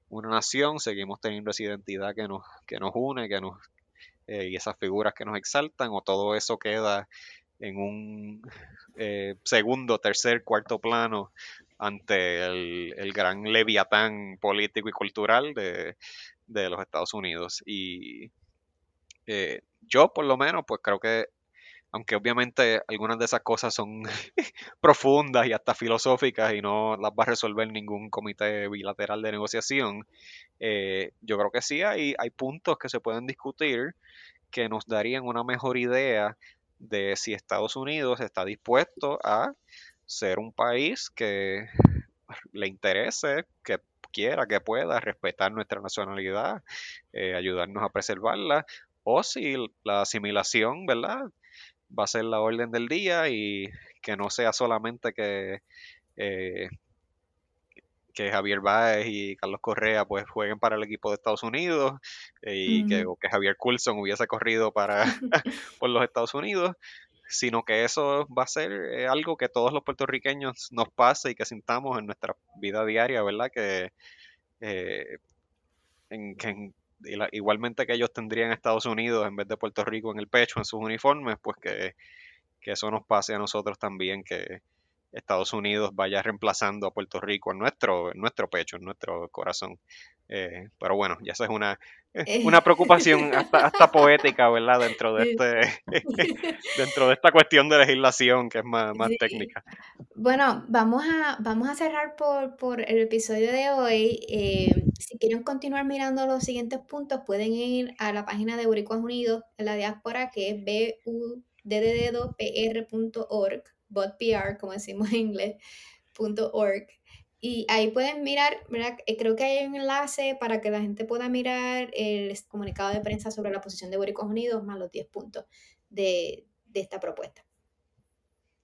una nación, seguimos teniendo esa identidad que nos, que nos une, que nos, eh, y esas figuras que nos exaltan, o todo eso queda en un eh, segundo, tercer, cuarto plano ante el, gran leviatán político y cultural de, los Estados Unidos. Y eh, yo, por lo menos, pues creo que, aunque obviamente algunas de esas cosas son (laughs) profundas y hasta filosóficas y no las va a resolver ningún comité bilateral de negociación, eh, yo creo que sí hay, hay puntos que se pueden discutir que nos darían una mejor idea de si Estados Unidos está dispuesto a ser un país que le interese, que quiera, que pueda respetar nuestra nacionalidad, eh, ayudarnos a preservarla, o si la asimilación, ¿verdad? Va a ser la orden del día y que no sea solamente que eh, que Javier Báez y Carlos Correa pues jueguen para el equipo de Estados Unidos y que, Javier Coulson hubiese corrido para (laughs) (laughs) por los Estados Unidos, sino que eso va a ser eh, algo que todos los puertorriqueños nos pase y que sintamos en nuestra vida diaria, ¿verdad? Que, eh, igualmente que ellos tendrían Estados Unidos en vez de Puerto Rico en el pecho, en sus uniformes, pues que, que eso nos pase a nosotros también, que, Estados Unidos vaya reemplazando a Puerto Rico en nuestro, en nuestro pecho, en nuestro corazón. Eh, pero bueno, ya eso es una, eh. una preocupación (laughs) hasta, poética, ¿verdad? Dentro de este, (laughs) (laughs) dentro de esta cuestión de legislación que es más, técnica. Bueno, vamos a, vamos a cerrar por, el episodio de hoy. Eh, si quieren continuar mirando los siguientes puntos, pueden ir a la página de Boricuas Unidos en la diáspora, que es buddpr.org botpr, como decimos en inglés, .org. Y ahí pueden mirar, eh, creo que hay un enlace para que la gente pueda mirar el comunicado de prensa sobre la posición de Boricos Unidos, más los 10 puntos de, esta propuesta.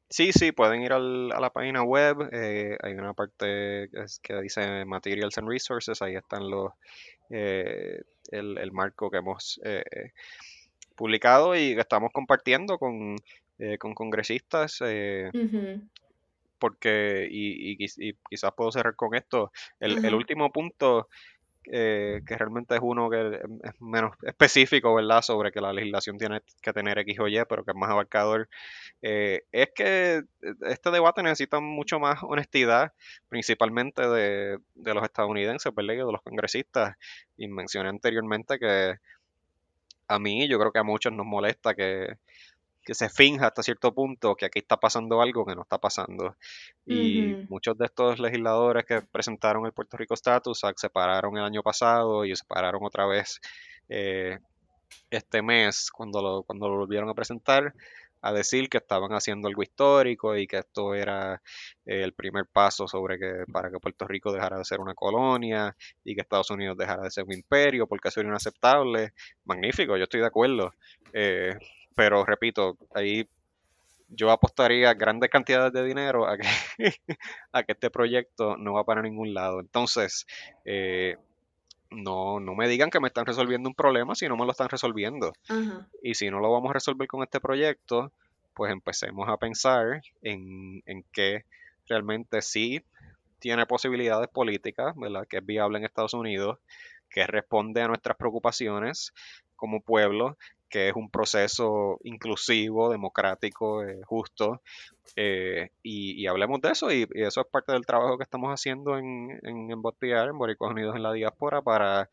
Sí, sí, pueden ir a la página web. Eh, hay una parte que, dice Materials and Resources. Ahí están los eh, el, marco que hemos publicado y que estamos compartiendo con eh, con congresistas, eh, porque, y, quizás puedo cerrar con esto, el, último punto, eh, que realmente es uno que es menos específico, ¿verdad?, sobre que la legislación tiene que tener X o Y, pero que es más abarcador, es que este debate necesita mucho más honestidad, principalmente de, de los estadounidenses, ¿verdad?, y de los congresistas, y mencioné anteriormente que a mí, yo creo que a muchos nos molesta que que se finja hasta cierto punto que aquí está pasando algo que no está pasando. Y muchos de estos legisladores que presentaron el Puerto Rico Status se separaron el año pasado y se separaron otra vez eh, este mes cuando lo, cuando lo volvieron a presentar a decir que estaban haciendo algo histórico y que esto era eh, el primer paso sobre que para que Puerto Rico dejara de ser una colonia y que Estados Unidos dejara de ser un imperio porque eso era inaceptable. Magnífico, yo estoy de acuerdo. Eh, pero repito, ahí yo apostaría grandes cantidades de dinero a que, (laughs) a que este proyecto no va para ningún lado. Entonces, eh, no, no me digan que me están resolviendo un problema si no me lo están resolviendo. Y si no lo vamos a resolver con este proyecto, pues empecemos a pensar en, en que realmente sí tiene posibilidades políticas, ¿verdad? Que es viable en Estados Unidos, que responde a nuestras preocupaciones como pueblo que es un proceso inclusivo, democrático, eh, justo, eh, y, hablemos de eso, y, eso es parte del trabajo que estamos haciendo en, en, en en Boricuas Unidos en la Diáspora, para,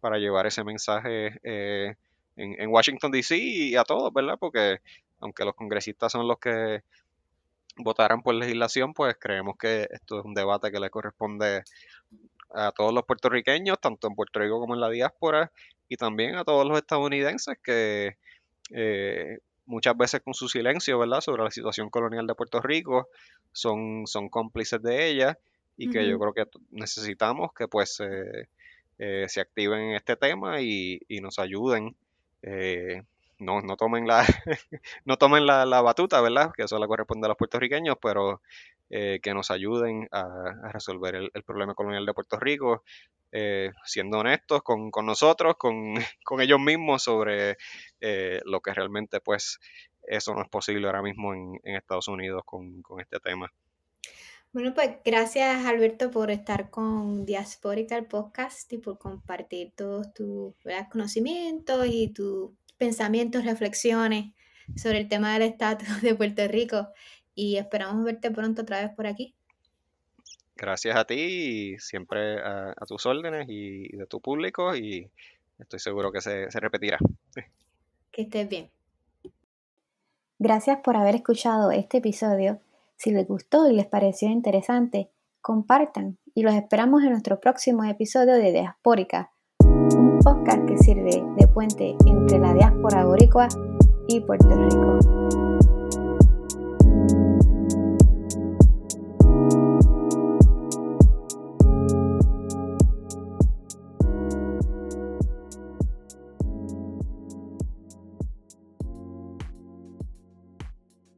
para llevar ese mensaje eh, en, en, Washington, D.C. y a todos, ¿verdad? Porque aunque los congresistas son los que votaran por legislación, pues creemos que esto es un debate que le corresponde a todos los puertorriqueños, tanto en Puerto Rico como en la diáspora, y también a todos los estadounidenses que eh, muchas veces con su silencio, ¿verdad?, sobre la situación colonial de Puerto Rico, son, son cómplices de ella y que yo creo que necesitamos que pues eh, se activen en este tema y, nos ayuden. Eh, no, no tomen la (laughs) no tomen la, la, batuta, ¿verdad? Que eso le corresponde a los puertorriqueños, pero eh, que nos ayuden a, resolver el, problema colonial de Puerto Rico, eh, siendo honestos con, nosotros, (laughs) con, ellos mismos sobre eh, lo que realmente pues eso no es posible ahora mismo en, Estados Unidos con, este tema. Bueno, pues gracias Alberto por estar con Diasporica el podcast y por compartir todos tus conocimientos y tus pensamientos, reflexiones sobre el tema del estatus (laughs) de Puerto Rico y esperamos verte pronto otra vez por aquí. Gracias a ti y siempre a, tus órdenes y de tu público y estoy seguro que se, se repetirá. (laughs) Que estés bien. Gracias por haber escuchado este episodio. Si les gustó y les pareció interesante, compartan y los esperamos en nuestro próximo episodio de Diaspórica, un podcast que sirve de puente entre la diáspora boricua y Puerto Rico.